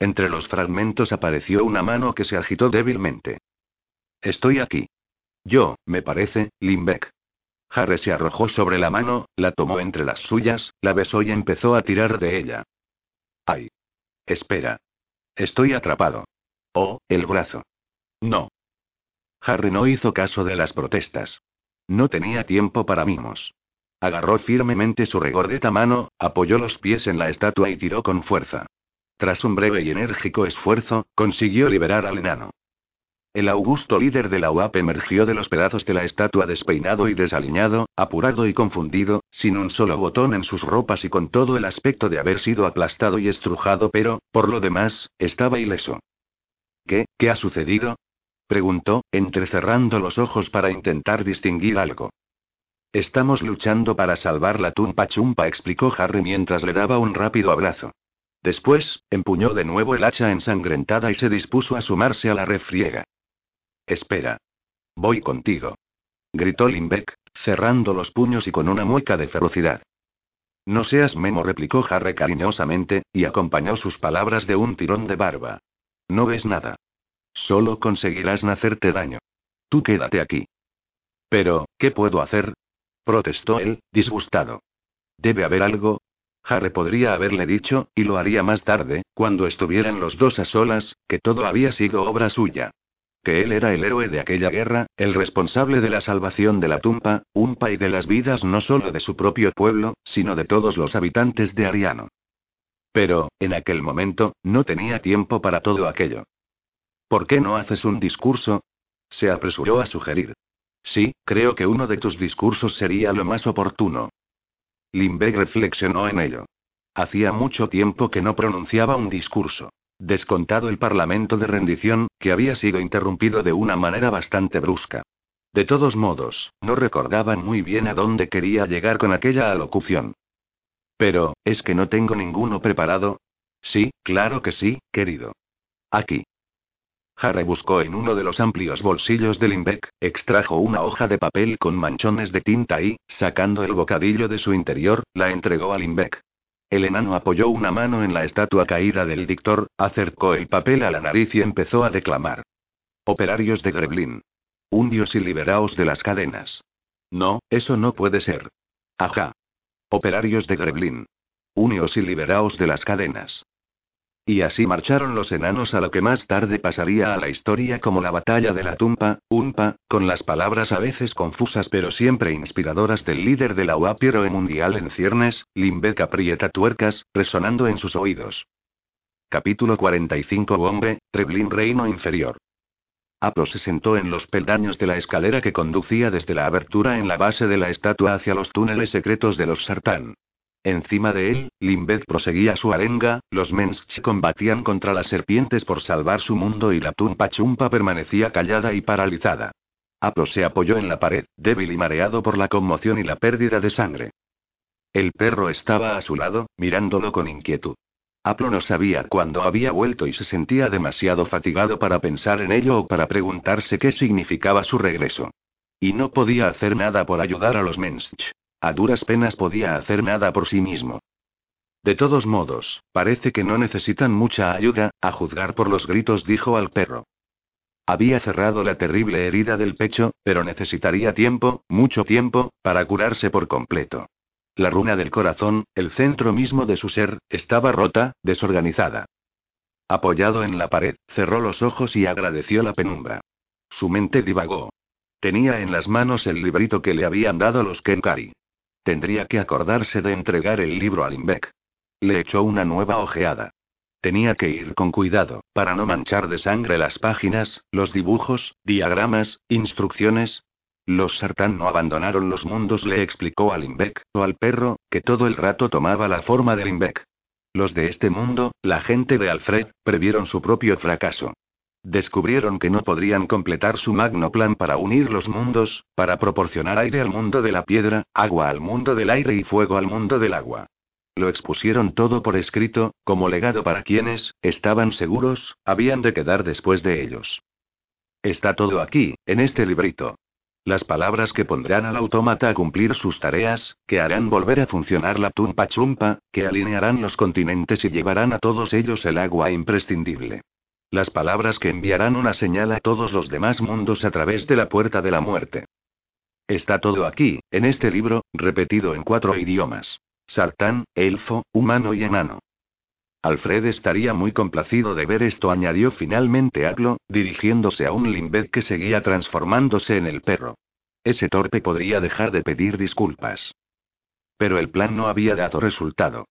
Entre los fragmentos apareció una mano que se agitó débilmente. Estoy aquí. Yo, me parece, Limbeck. Harry se arrojó sobre la mano, la tomó entre las suyas, la besó y empezó a tirar de ella. ¡Ay! Espera. Estoy atrapado. Oh, el brazo. No. Harry no hizo caso de las protestas. No tenía tiempo para mimos. Agarró firmemente su regordeta mano, apoyó los pies en la estatua y tiró con fuerza. Tras un breve y enérgico esfuerzo, consiguió liberar al enano. El augusto líder de la UAP emergió de los pedazos de la estatua despeinado y desaliñado, apurado y confundido, sin un solo botón en sus ropas y con todo el aspecto de haber sido aplastado y estrujado, pero, por lo demás, estaba ileso. ¿Qué, qué ha sucedido? Preguntó, entrecerrando los ojos para intentar distinguir algo. Estamos luchando para salvar la tumpa chumpa, explicó Harry mientras le daba un rápido abrazo. Después, empuñó de nuevo el hacha ensangrentada y se dispuso a sumarse a la refriega. Espera. Voy contigo. Gritó Limbeck, cerrando los puños y con una mueca de ferocidad. No seas memo, replicó Harry cariñosamente, y acompañó sus palabras de un tirón de barba. No ves nada. Solo conseguirás hacerte daño. Tú quédate aquí. Pero, ¿qué puedo hacer? protestó él, disgustado. Debe haber algo. Harry podría haberle dicho, y lo haría más tarde, cuando estuvieran los dos a solas, que todo había sido obra suya que él era el héroe de aquella guerra, el responsable de la salvación de la tumpa, Umpa y de las vidas no solo de su propio pueblo, sino de todos los habitantes de Ariano. Pero, en aquel momento, no tenía tiempo para todo aquello. ¿Por qué no haces un discurso? Se apresuró a sugerir. Sí, creo que uno de tus discursos sería lo más oportuno. Limbeck reflexionó en ello. Hacía mucho tiempo que no pronunciaba un discurso. Descontado el parlamento de rendición, que había sido interrumpido de una manera bastante brusca. De todos modos, no recordaban muy bien a dónde quería llegar con aquella alocución. Pero, ¿es que no tengo ninguno preparado? Sí, claro que sí, querido. Aquí. Harry buscó en uno de los amplios bolsillos del Limbeck, extrajo una hoja de papel con manchones de tinta y, sacando el bocadillo de su interior, la entregó a Limbeck. El enano apoyó una mano en la estatua caída del dictor, acercó el papel a la nariz y empezó a declamar. Operarios de Greblin. Hundios y liberaos de las cadenas. No, eso no puede ser. Ajá. Operarios de Greblin. Unios y liberaos de las cadenas. Y así marcharon los enanos a lo que más tarde pasaría a la historia como la batalla de la tumpa, Unpa, con las palabras a veces confusas pero siempre inspiradoras del líder de la UAP mundial en ciernes, Limbeck aprieta tuercas, resonando en sus oídos. Capítulo 45 Bombe, Treblin Reino Inferior. Aplo se sentó en los peldaños de la escalera que conducía desde la abertura en la base de la estatua hacia los túneles secretos de los Sartán. Encima de él, Limbeth proseguía su arenga, los Mensch combatían contra las serpientes por salvar su mundo y la Tumpa Chumpa permanecía callada y paralizada. Aplo se apoyó en la pared, débil y mareado por la conmoción y la pérdida de sangre. El perro estaba a su lado, mirándolo con inquietud. Aplo no sabía cuándo había vuelto y se sentía demasiado fatigado para pensar en ello o para preguntarse qué significaba su regreso. Y no podía hacer nada por ayudar a los Mensch. A duras penas podía hacer nada por sí mismo. De todos modos, parece que no necesitan mucha ayuda, a juzgar por los gritos, dijo al perro. Había cerrado la terrible herida del pecho, pero necesitaría tiempo, mucho tiempo, para curarse por completo. La runa del corazón, el centro mismo de su ser, estaba rota, desorganizada. Apoyado en la pared, cerró los ojos y agradeció la penumbra. Su mente divagó. Tenía en las manos el librito que le habían dado los Kenkari. Tendría que acordarse de entregar el libro a Limbek. Le echó una nueva ojeada. Tenía que ir con cuidado, para no manchar de sangre las páginas, los dibujos, diagramas, instrucciones. Los sartán no abandonaron los mundos, le explicó a Limbek, o al perro, que todo el rato tomaba la forma de Limbek. Los de este mundo, la gente de Alfred, previeron su propio fracaso. Descubrieron que no podrían completar su magno plan para unir los mundos, para proporcionar aire al mundo de la piedra, agua al mundo del aire y fuego al mundo del agua. Lo expusieron todo por escrito, como legado para quienes, estaban seguros, habían de quedar después de ellos. Está todo aquí, en este librito. Las palabras que pondrán al autómata a cumplir sus tareas, que harán volver a funcionar la tumpa chumpa, que alinearán los continentes y llevarán a todos ellos el agua imprescindible. Las palabras que enviarán una señal a todos los demás mundos a través de la puerta de la muerte. Está todo aquí, en este libro, repetido en cuatro idiomas. Sartán, elfo, humano y enano. Alfred estaría muy complacido de ver esto, añadió finalmente Aglo, dirigiéndose a un Limbed que seguía transformándose en el perro. Ese torpe podría dejar de pedir disculpas. Pero el plan no había dado resultado.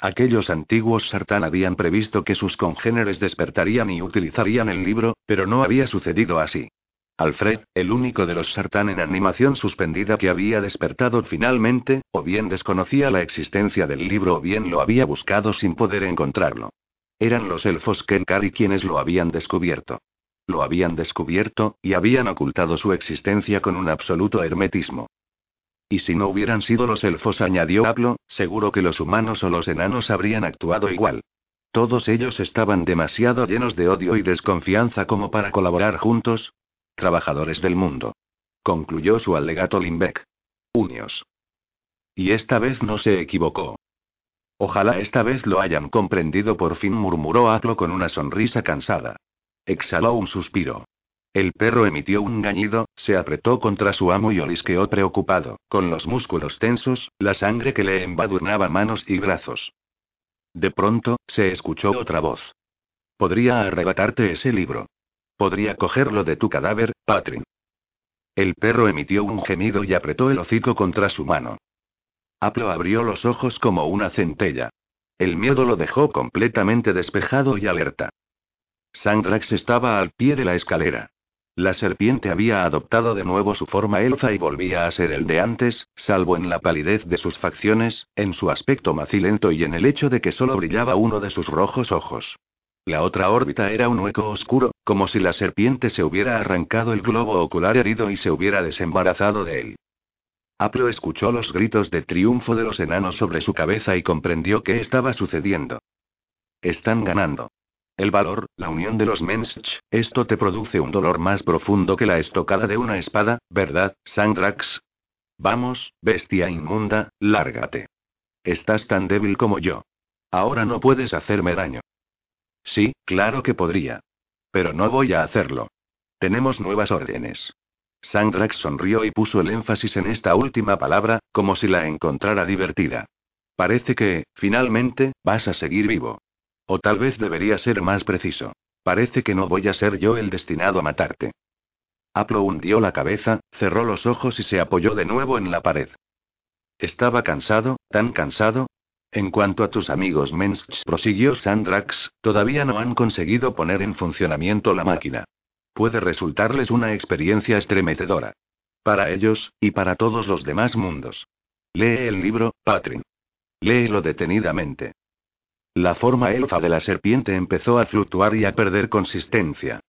Aquellos antiguos Sartán habían previsto que sus congéneres despertarían y utilizarían el libro, pero no había sucedido así. Alfred, el único de los Sartán en animación suspendida que había despertado finalmente, o bien desconocía la existencia del libro o bien lo había buscado sin poder encontrarlo. Eran los elfos Kenkari quienes lo habían descubierto. Lo habían descubierto, y habían ocultado su existencia con un absoluto hermetismo. Y si no hubieran sido los elfos, añadió Pablo, seguro que los humanos o los enanos habrían actuado igual. Todos ellos estaban demasiado llenos de odio y desconfianza como para colaborar juntos, Trabajadores del mundo. Concluyó su alegato Limbeck. Unios. Y esta vez no se equivocó. Ojalá esta vez lo hayan comprendido, por fin murmuró Atlo con una sonrisa cansada. Exhaló un suspiro. El perro emitió un gañido, se apretó contra su amo y olisqueó preocupado, con los músculos tensos, la sangre que le embadurnaba manos y brazos. De pronto, se escuchó otra voz. Podría arrebatarte ese libro. Podría cogerlo de tu cadáver, Patrin. El perro emitió un gemido y apretó el hocico contra su mano. Aplo abrió los ojos como una centella. El miedo lo dejó completamente despejado y alerta. Sandrax estaba al pie de la escalera. La serpiente había adoptado de nuevo su forma elfa y volvía a ser el de antes, salvo en la palidez de sus facciones, en su aspecto macilento y en el hecho de que solo brillaba uno de sus rojos ojos. La otra órbita era un hueco oscuro, como si la serpiente se hubiera arrancado el globo ocular herido y se hubiera desembarazado de él. Aplo escuchó los gritos de triunfo de los enanos sobre su cabeza y comprendió qué estaba sucediendo. Están ganando. El valor, la unión de los Mensch, esto te produce un dolor más profundo que la estocada de una espada, ¿verdad, Sandrax? Vamos, bestia inmunda, lárgate. Estás tan débil como yo. Ahora no puedes hacerme daño. Sí, claro que podría. Pero no voy a hacerlo. Tenemos nuevas órdenes. Sandrax sonrió y puso el énfasis en esta última palabra, como si la encontrara divertida. Parece que, finalmente, vas a seguir vivo. O tal vez debería ser más preciso. Parece que no voy a ser yo el destinado a matarte. Aplo hundió la cabeza, cerró los ojos y se apoyó de nuevo en la pared. Estaba cansado, tan cansado, en cuanto a tus amigos Mensch, prosiguió Sandrax, todavía no han conseguido poner en funcionamiento la máquina. Puede resultarles una experiencia estremecedora. Para ellos, y para todos los demás mundos. Lee el libro, Patrin. Léelo detenidamente. La forma elfa de la serpiente empezó a fluctuar y a perder consistencia.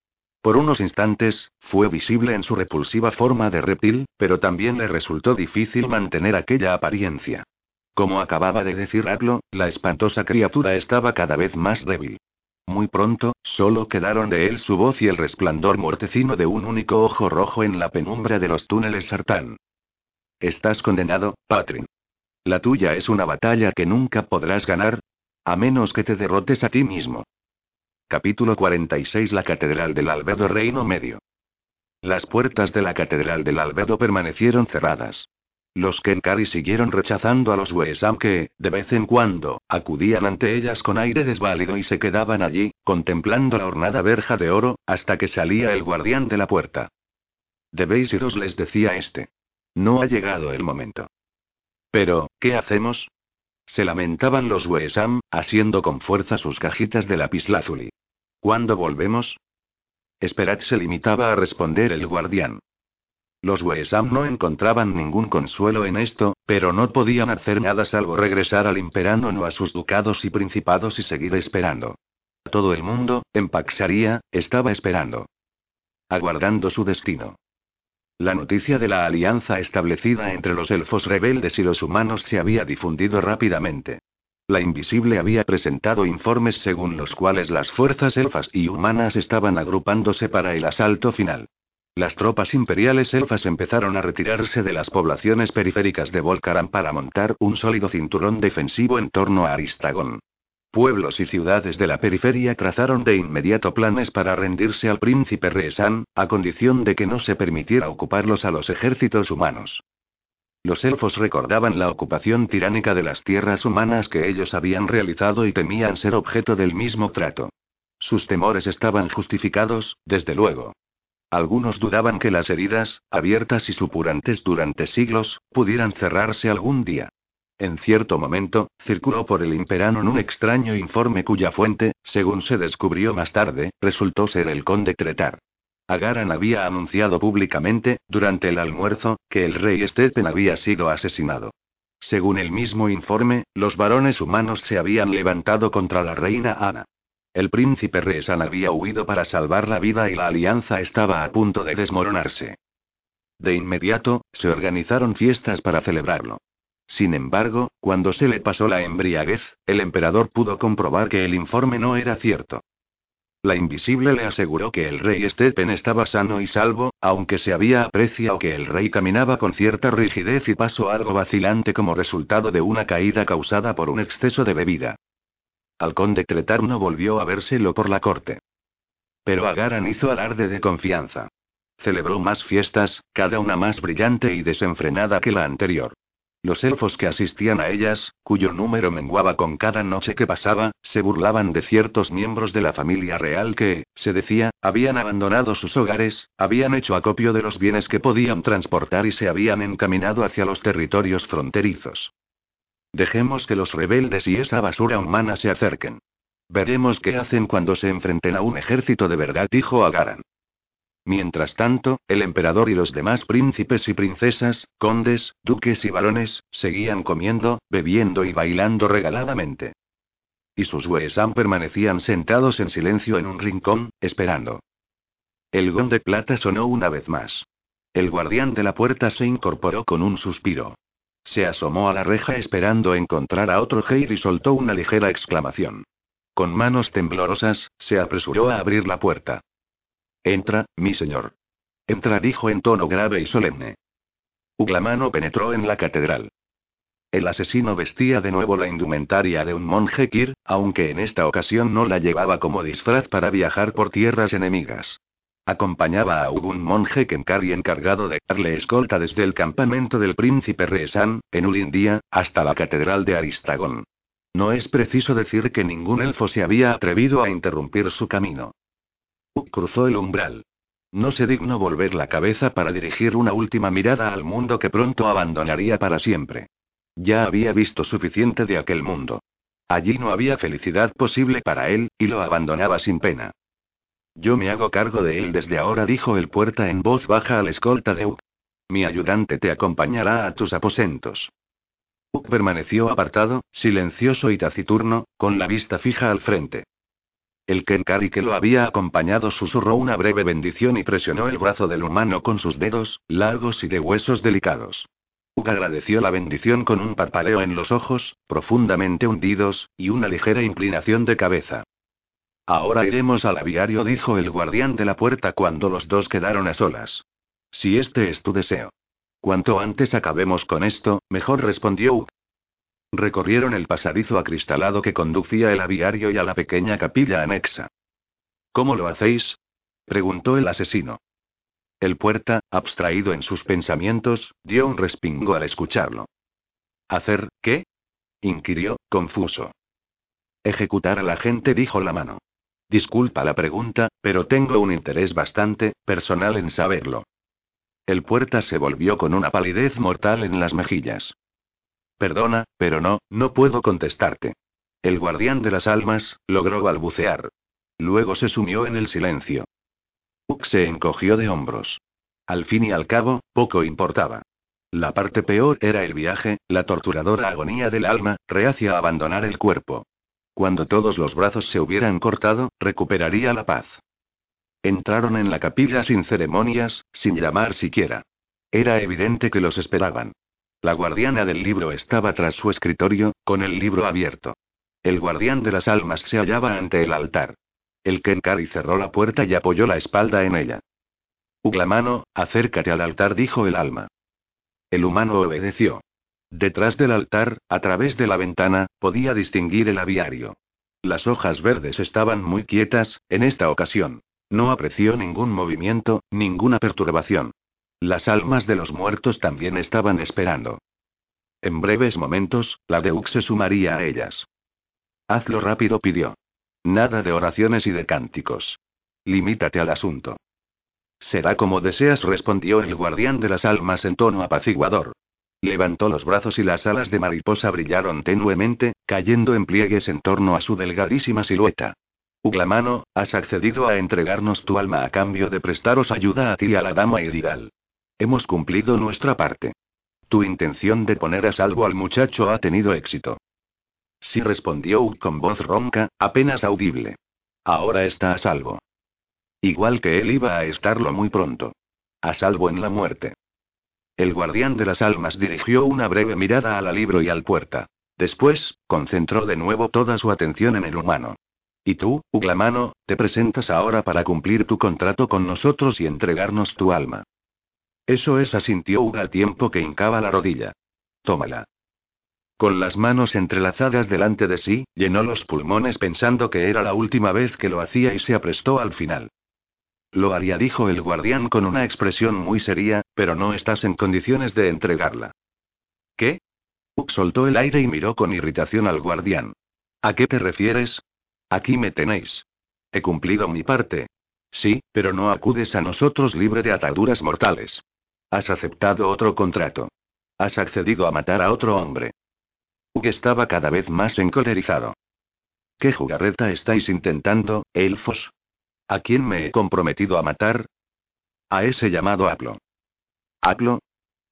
Por unos instantes, fue visible en su repulsiva forma de reptil, pero también le resultó difícil mantener aquella apariencia. Como acababa de decir Atlo, la espantosa criatura estaba cada vez más débil. Muy pronto, solo quedaron de él su voz y el resplandor muertecino de un único ojo rojo en la penumbra de los túneles Sartán. Estás condenado, Patrin. La tuya es una batalla que nunca podrás ganar, a menos que te derrotes a ti mismo. Capítulo 46 La Catedral del Albedo Reino Medio. Las puertas de la Catedral del Albedo permanecieron cerradas. Los Kenkari siguieron rechazando a los Weesam que, de vez en cuando, acudían ante ellas con aire desválido y se quedaban allí, contemplando la ornada verja de oro, hasta que salía el guardián de la puerta. Debéis iros, les decía este. No ha llegado el momento. Pero, ¿qué hacemos? Se lamentaban los Weesam, asiendo con fuerza sus cajitas de lapislázuli. ¿Cuándo volvemos? Esperad se limitaba a responder el guardián. Los Weesam no encontraban ningún consuelo en esto, pero no podían hacer nada salvo regresar al imperano o a sus ducados y principados y seguir esperando. Todo el mundo, en Paxaría, estaba esperando. Aguardando su destino. La noticia de la alianza establecida entre los elfos rebeldes y los humanos se había difundido rápidamente. La invisible había presentado informes según los cuales las fuerzas elfas y humanas estaban agrupándose para el asalto final. Las tropas imperiales elfas empezaron a retirarse de las poblaciones periféricas de Volcaran para montar un sólido cinturón defensivo en torno a Aristagón. Pueblos y ciudades de la periferia trazaron de inmediato planes para rendirse al príncipe Reesan, a condición de que no se permitiera ocuparlos a los ejércitos humanos. Los elfos recordaban la ocupación tiránica de las tierras humanas que ellos habían realizado y temían ser objeto del mismo trato. Sus temores estaban justificados, desde luego. Algunos dudaban que las heridas, abiertas y supurantes durante siglos, pudieran cerrarse algún día. En cierto momento, circuló por el Imperanon un extraño informe cuya fuente, según se descubrió más tarde, resultó ser el conde Tretar. Agaran había anunciado públicamente, durante el almuerzo, que el rey Stephen había sido asesinado. Según el mismo informe, los varones humanos se habían levantado contra la reina Ana. El príncipe Resan había huido para salvar la vida y la alianza estaba a punto de desmoronarse. De inmediato, se organizaron fiestas para celebrarlo. Sin embargo, cuando se le pasó la embriaguez, el emperador pudo comprobar que el informe no era cierto. La invisible le aseguró que el rey Stephen estaba sano y salvo, aunque se había apreciado que el rey caminaba con cierta rigidez y paso algo vacilante como resultado de una caída causada por un exceso de bebida. Al conde Tretar no volvió a vérselo por la corte. Pero Agaran hizo alarde de confianza. Celebró más fiestas, cada una más brillante y desenfrenada que la anterior. Los elfos que asistían a ellas, cuyo número menguaba con cada noche que pasaba, se burlaban de ciertos miembros de la familia real que, se decía, habían abandonado sus hogares, habían hecho acopio de los bienes que podían transportar y se habían encaminado hacia los territorios fronterizos. Dejemos que los rebeldes y esa basura humana se acerquen. Veremos qué hacen cuando se enfrenten a un ejército de verdad, dijo Agaran. Mientras tanto, el emperador y los demás príncipes y princesas, condes, duques y varones, seguían comiendo, bebiendo y bailando regaladamente. Y sus Weesam permanecían sentados en silencio en un rincón, esperando. El gong de plata sonó una vez más. El guardián de la puerta se incorporó con un suspiro. Se asomó a la reja esperando encontrar a otro Heir y soltó una ligera exclamación. Con manos temblorosas, se apresuró a abrir la puerta. Entra, mi señor. Entra, dijo en tono grave y solemne. Uglamano penetró en la catedral. El asesino vestía de nuevo la indumentaria de un monje Kir, aunque en esta ocasión no la llevaba como disfraz para viajar por tierras enemigas. Acompañaba a un monje Kenkari encargado de darle escolta desde el campamento del príncipe Reesan, en Ulindía, hasta la catedral de Aristagón. No es preciso decir que ningún elfo se había atrevido a interrumpir su camino cruzó el umbral. No se dignó volver la cabeza para dirigir una última mirada al mundo que pronto abandonaría para siempre. Ya había visto suficiente de aquel mundo. Allí no había felicidad posible para él, y lo abandonaba sin pena. Yo me hago cargo de él desde ahora, dijo el puerta en voz baja al escolta de Uk. Mi ayudante te acompañará a tus aposentos. Uk permaneció apartado, silencioso y taciturno, con la vista fija al frente. El Kenkari que lo había acompañado susurró una breve bendición y presionó el brazo del humano con sus dedos, largos y de huesos delicados. Ug agradeció la bendición con un parpaleo en los ojos, profundamente hundidos, y una ligera inclinación de cabeza. Ahora iremos al aviario, dijo el guardián de la puerta cuando los dos quedaron a solas. Si este es tu deseo. Cuanto antes acabemos con esto, mejor respondió Ug. Recorrieron el pasadizo acristalado que conducía el aviario y a la pequeña capilla anexa. ¿Cómo lo hacéis? preguntó el asesino. El puerta, abstraído en sus pensamientos, dio un respingo al escucharlo. ¿Hacer qué? inquirió, confuso. Ejecutar a la gente, dijo la mano. Disculpa la pregunta, pero tengo un interés bastante personal en saberlo. El puerta se volvió con una palidez mortal en las mejillas. Perdona, pero no, no puedo contestarte. El guardián de las almas, logró balbucear. Luego se sumió en el silencio. Uk se encogió de hombros. Al fin y al cabo, poco importaba. La parte peor era el viaje, la torturadora agonía del alma, reacia a abandonar el cuerpo. Cuando todos los brazos se hubieran cortado, recuperaría la paz. Entraron en la capilla sin ceremonias, sin llamar siquiera. Era evidente que los esperaban. La guardiana del libro estaba tras su escritorio, con el libro abierto. El guardián de las almas se hallaba ante el altar. El Kenkari cerró la puerta y apoyó la espalda en ella. Uglamano, acércate al altar, dijo el alma. El humano obedeció. Detrás del altar, a través de la ventana, podía distinguir el aviario. Las hojas verdes estaban muy quietas, en esta ocasión. No apreció ningún movimiento, ninguna perturbación. Las almas de los muertos también estaban esperando. En breves momentos, la Deux se sumaría a ellas. Hazlo rápido, pidió. Nada de oraciones y de cánticos. Limítate al asunto. Será como deseas, respondió el guardián de las almas en tono apaciguador. Levantó los brazos y las alas de mariposa brillaron tenuemente, cayendo en pliegues en torno a su delgadísima silueta. Uglamano, has accedido a entregarnos tu alma a cambio de prestaros ayuda a ti y a la dama Irigal. Hemos cumplido nuestra parte. Tu intención de poner a salvo al muchacho ha tenido éxito. Sí respondió con voz ronca, apenas audible. Ahora está a salvo. Igual que él iba a estarlo muy pronto. A salvo en la muerte. El guardián de las almas dirigió una breve mirada a la libro y al puerta. Después, concentró de nuevo toda su atención en el humano. Y tú, Uglamano, te presentas ahora para cumplir tu contrato con nosotros y entregarnos tu alma. Eso es, asintió Ug al tiempo que hincaba la rodilla. Tómala. Con las manos entrelazadas delante de sí, llenó los pulmones pensando que era la última vez que lo hacía y se aprestó al final. Lo haría, dijo el guardián con una expresión muy seria, pero no estás en condiciones de entregarla. ¿Qué? Uk soltó el aire y miró con irritación al guardián. ¿A qué te refieres? Aquí me tenéis. He cumplido mi parte. Sí, pero no acudes a nosotros libre de ataduras mortales. Has aceptado otro contrato. Has accedido a matar a otro hombre. Uk estaba cada vez más encolerizado. ¿Qué jugarreta estáis intentando, elfos? ¿A quién me he comprometido a matar? A ese llamado Aplo. ¿Aplo?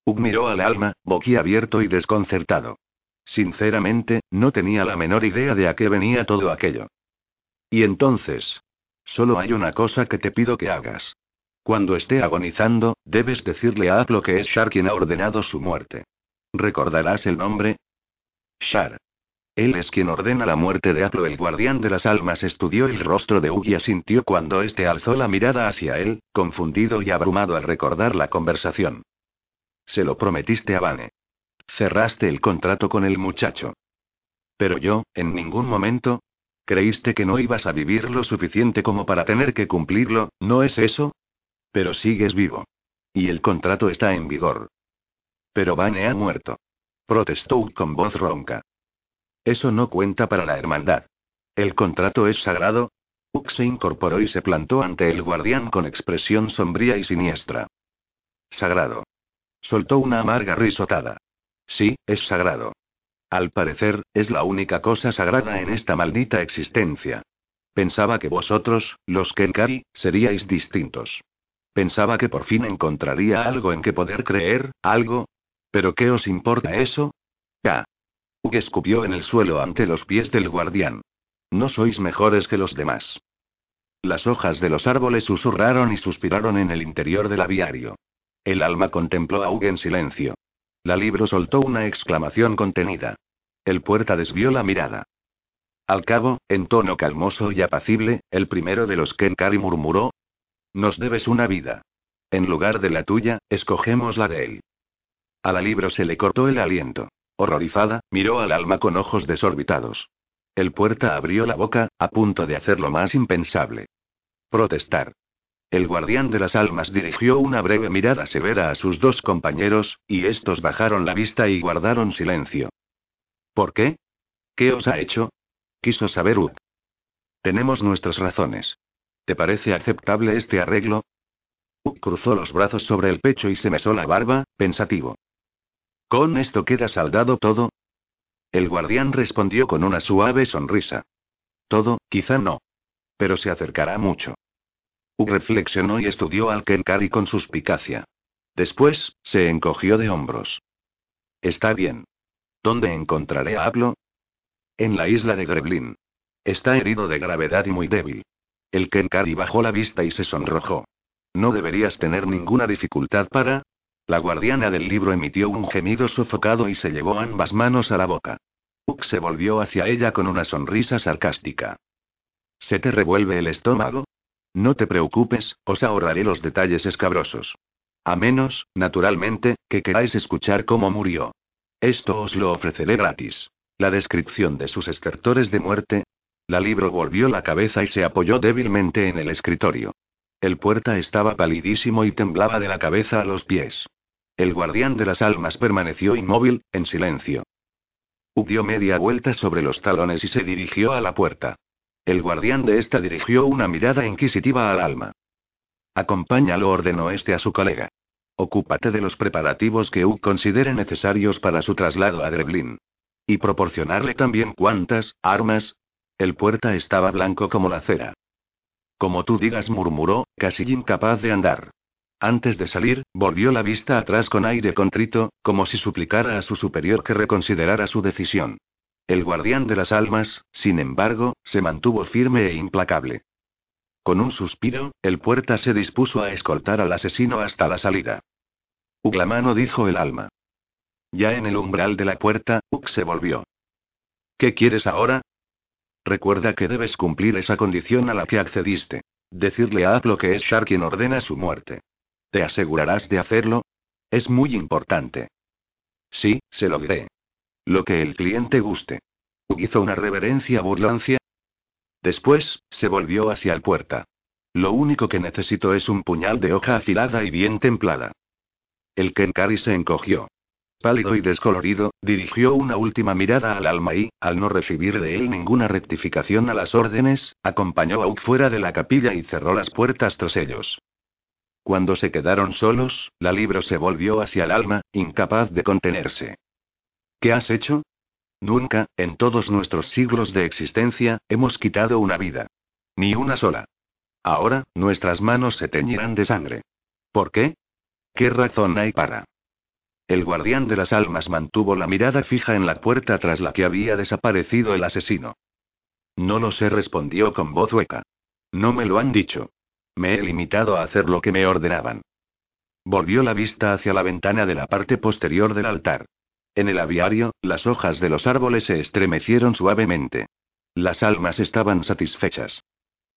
Ug miró al alma, boquiabierto y desconcertado. Sinceramente, no tenía la menor idea de a qué venía todo aquello. Y entonces. Solo hay una cosa que te pido que hagas. Cuando esté agonizando, debes decirle a Aplo que es Shar quien ha ordenado su muerte. ¿Recordarás el nombre? Shar. Él es quien ordena la muerte de Aplo. El guardián de las almas estudió el rostro de Ug y asintió cuando éste alzó la mirada hacia él, confundido y abrumado al recordar la conversación. Se lo prometiste a Vane. Cerraste el contrato con el muchacho. Pero yo, en ningún momento. ¿Creíste que no ibas a vivir lo suficiente como para tener que cumplirlo, no es eso? Pero sigues vivo. Y el contrato está en vigor. Pero Vane ha muerto. Protestó con voz ronca. Eso no cuenta para la hermandad. El contrato es sagrado. Uk se incorporó y se plantó ante el guardián con expresión sombría y siniestra. Sagrado. Soltó una amarga risotada. Sí, es sagrado. Al parecer, es la única cosa sagrada en esta maldita existencia. Pensaba que vosotros, los Kenkari, seríais distintos. Pensaba que por fin encontraría algo en que poder creer, algo. ¿Pero qué os importa eso? Ya. Ug escupió en el suelo ante los pies del guardián. No sois mejores que los demás. Las hojas de los árboles susurraron y suspiraron en el interior del aviario. El alma contempló a Ug en silencio. La libro soltó una exclamación contenida. El puerta desvió la mirada. Al cabo, en tono calmoso y apacible, el primero de los Kenkari murmuró: Nos debes una vida. En lugar de la tuya, escogemos la de él. A la libro se le cortó el aliento. Horrorizada, miró al alma con ojos desorbitados. El puerta abrió la boca, a punto de hacer lo más impensable. Protestar. El guardián de las almas dirigió una breve mirada severa a sus dos compañeros, y estos bajaron la vista y guardaron silencio. ¿Por qué? ¿Qué os ha hecho? Quiso saber Ut. Tenemos nuestras razones. ¿Te parece aceptable este arreglo? Ut cruzó los brazos sobre el pecho y se mesó la barba, pensativo. ¿Con esto queda saldado todo? El guardián respondió con una suave sonrisa. Todo, quizá no. Pero se acercará mucho. Uk reflexionó y estudió al Kenkari con suspicacia. Después, se encogió de hombros. Está bien. ¿Dónde encontraré a Aplo? En la isla de Greblin. Está herido de gravedad y muy débil. El Kenkari bajó la vista y se sonrojó. No deberías tener ninguna dificultad para, la guardiana del libro emitió un gemido sofocado y se llevó ambas manos a la boca. Uk se volvió hacia ella con una sonrisa sarcástica. ¿Se te revuelve el estómago? No te preocupes, os ahorraré los detalles escabrosos. A menos, naturalmente, que queráis escuchar cómo murió. Esto os lo ofreceré gratis. La descripción de sus estertores de muerte. La libro volvió la cabeza y se apoyó débilmente en el escritorio. El puerta estaba palidísimo y temblaba de la cabeza a los pies. El guardián de las almas permaneció inmóvil, en silencio. dio media vuelta sobre los talones y se dirigió a la puerta. El guardián de esta dirigió una mirada inquisitiva al alma. Acompáñalo, ordenó este a su colega. Ocúpate de los preparativos que U considere necesarios para su traslado a Greblin. Y proporcionarle también cuantas, armas. El puerta estaba blanco como la cera. Como tú digas, murmuró, casi incapaz de andar. Antes de salir, volvió la vista atrás con aire contrito, como si suplicara a su superior que reconsiderara su decisión. El guardián de las almas, sin embargo, se mantuvo firme e implacable. Con un suspiro, el puerta se dispuso a escoltar al asesino hasta la salida. Uglamano dijo el alma. Ya en el umbral de la puerta, Uk se volvió. ¿Qué quieres ahora? Recuerda que debes cumplir esa condición a la que accediste. Decirle a Aplo que es Shar quien ordena su muerte. ¿Te asegurarás de hacerlo? Es muy importante. Sí, se lo diré. Lo que el cliente guste. Hizo una reverencia burlancia. Después, se volvió hacia el puerta. Lo único que necesito es un puñal de hoja afilada y bien templada. El Kenkari se encogió. Pálido y descolorido, dirigió una última mirada al alma y, al no recibir de él ninguna rectificación a las órdenes, acompañó a Uk fuera de la capilla y cerró las puertas tras ellos. Cuando se quedaron solos, la libro se volvió hacia el alma, incapaz de contenerse. ¿Qué has hecho? Nunca, en todos nuestros siglos de existencia, hemos quitado una vida. Ni una sola. Ahora, nuestras manos se teñirán de sangre. ¿Por qué? ¿Qué razón hay para? El guardián de las almas mantuvo la mirada fija en la puerta tras la que había desaparecido el asesino. No lo sé, respondió con voz hueca. No me lo han dicho. Me he limitado a hacer lo que me ordenaban. Volvió la vista hacia la ventana de la parte posterior del altar. En el aviario, las hojas de los árboles se estremecieron suavemente. Las almas estaban satisfechas.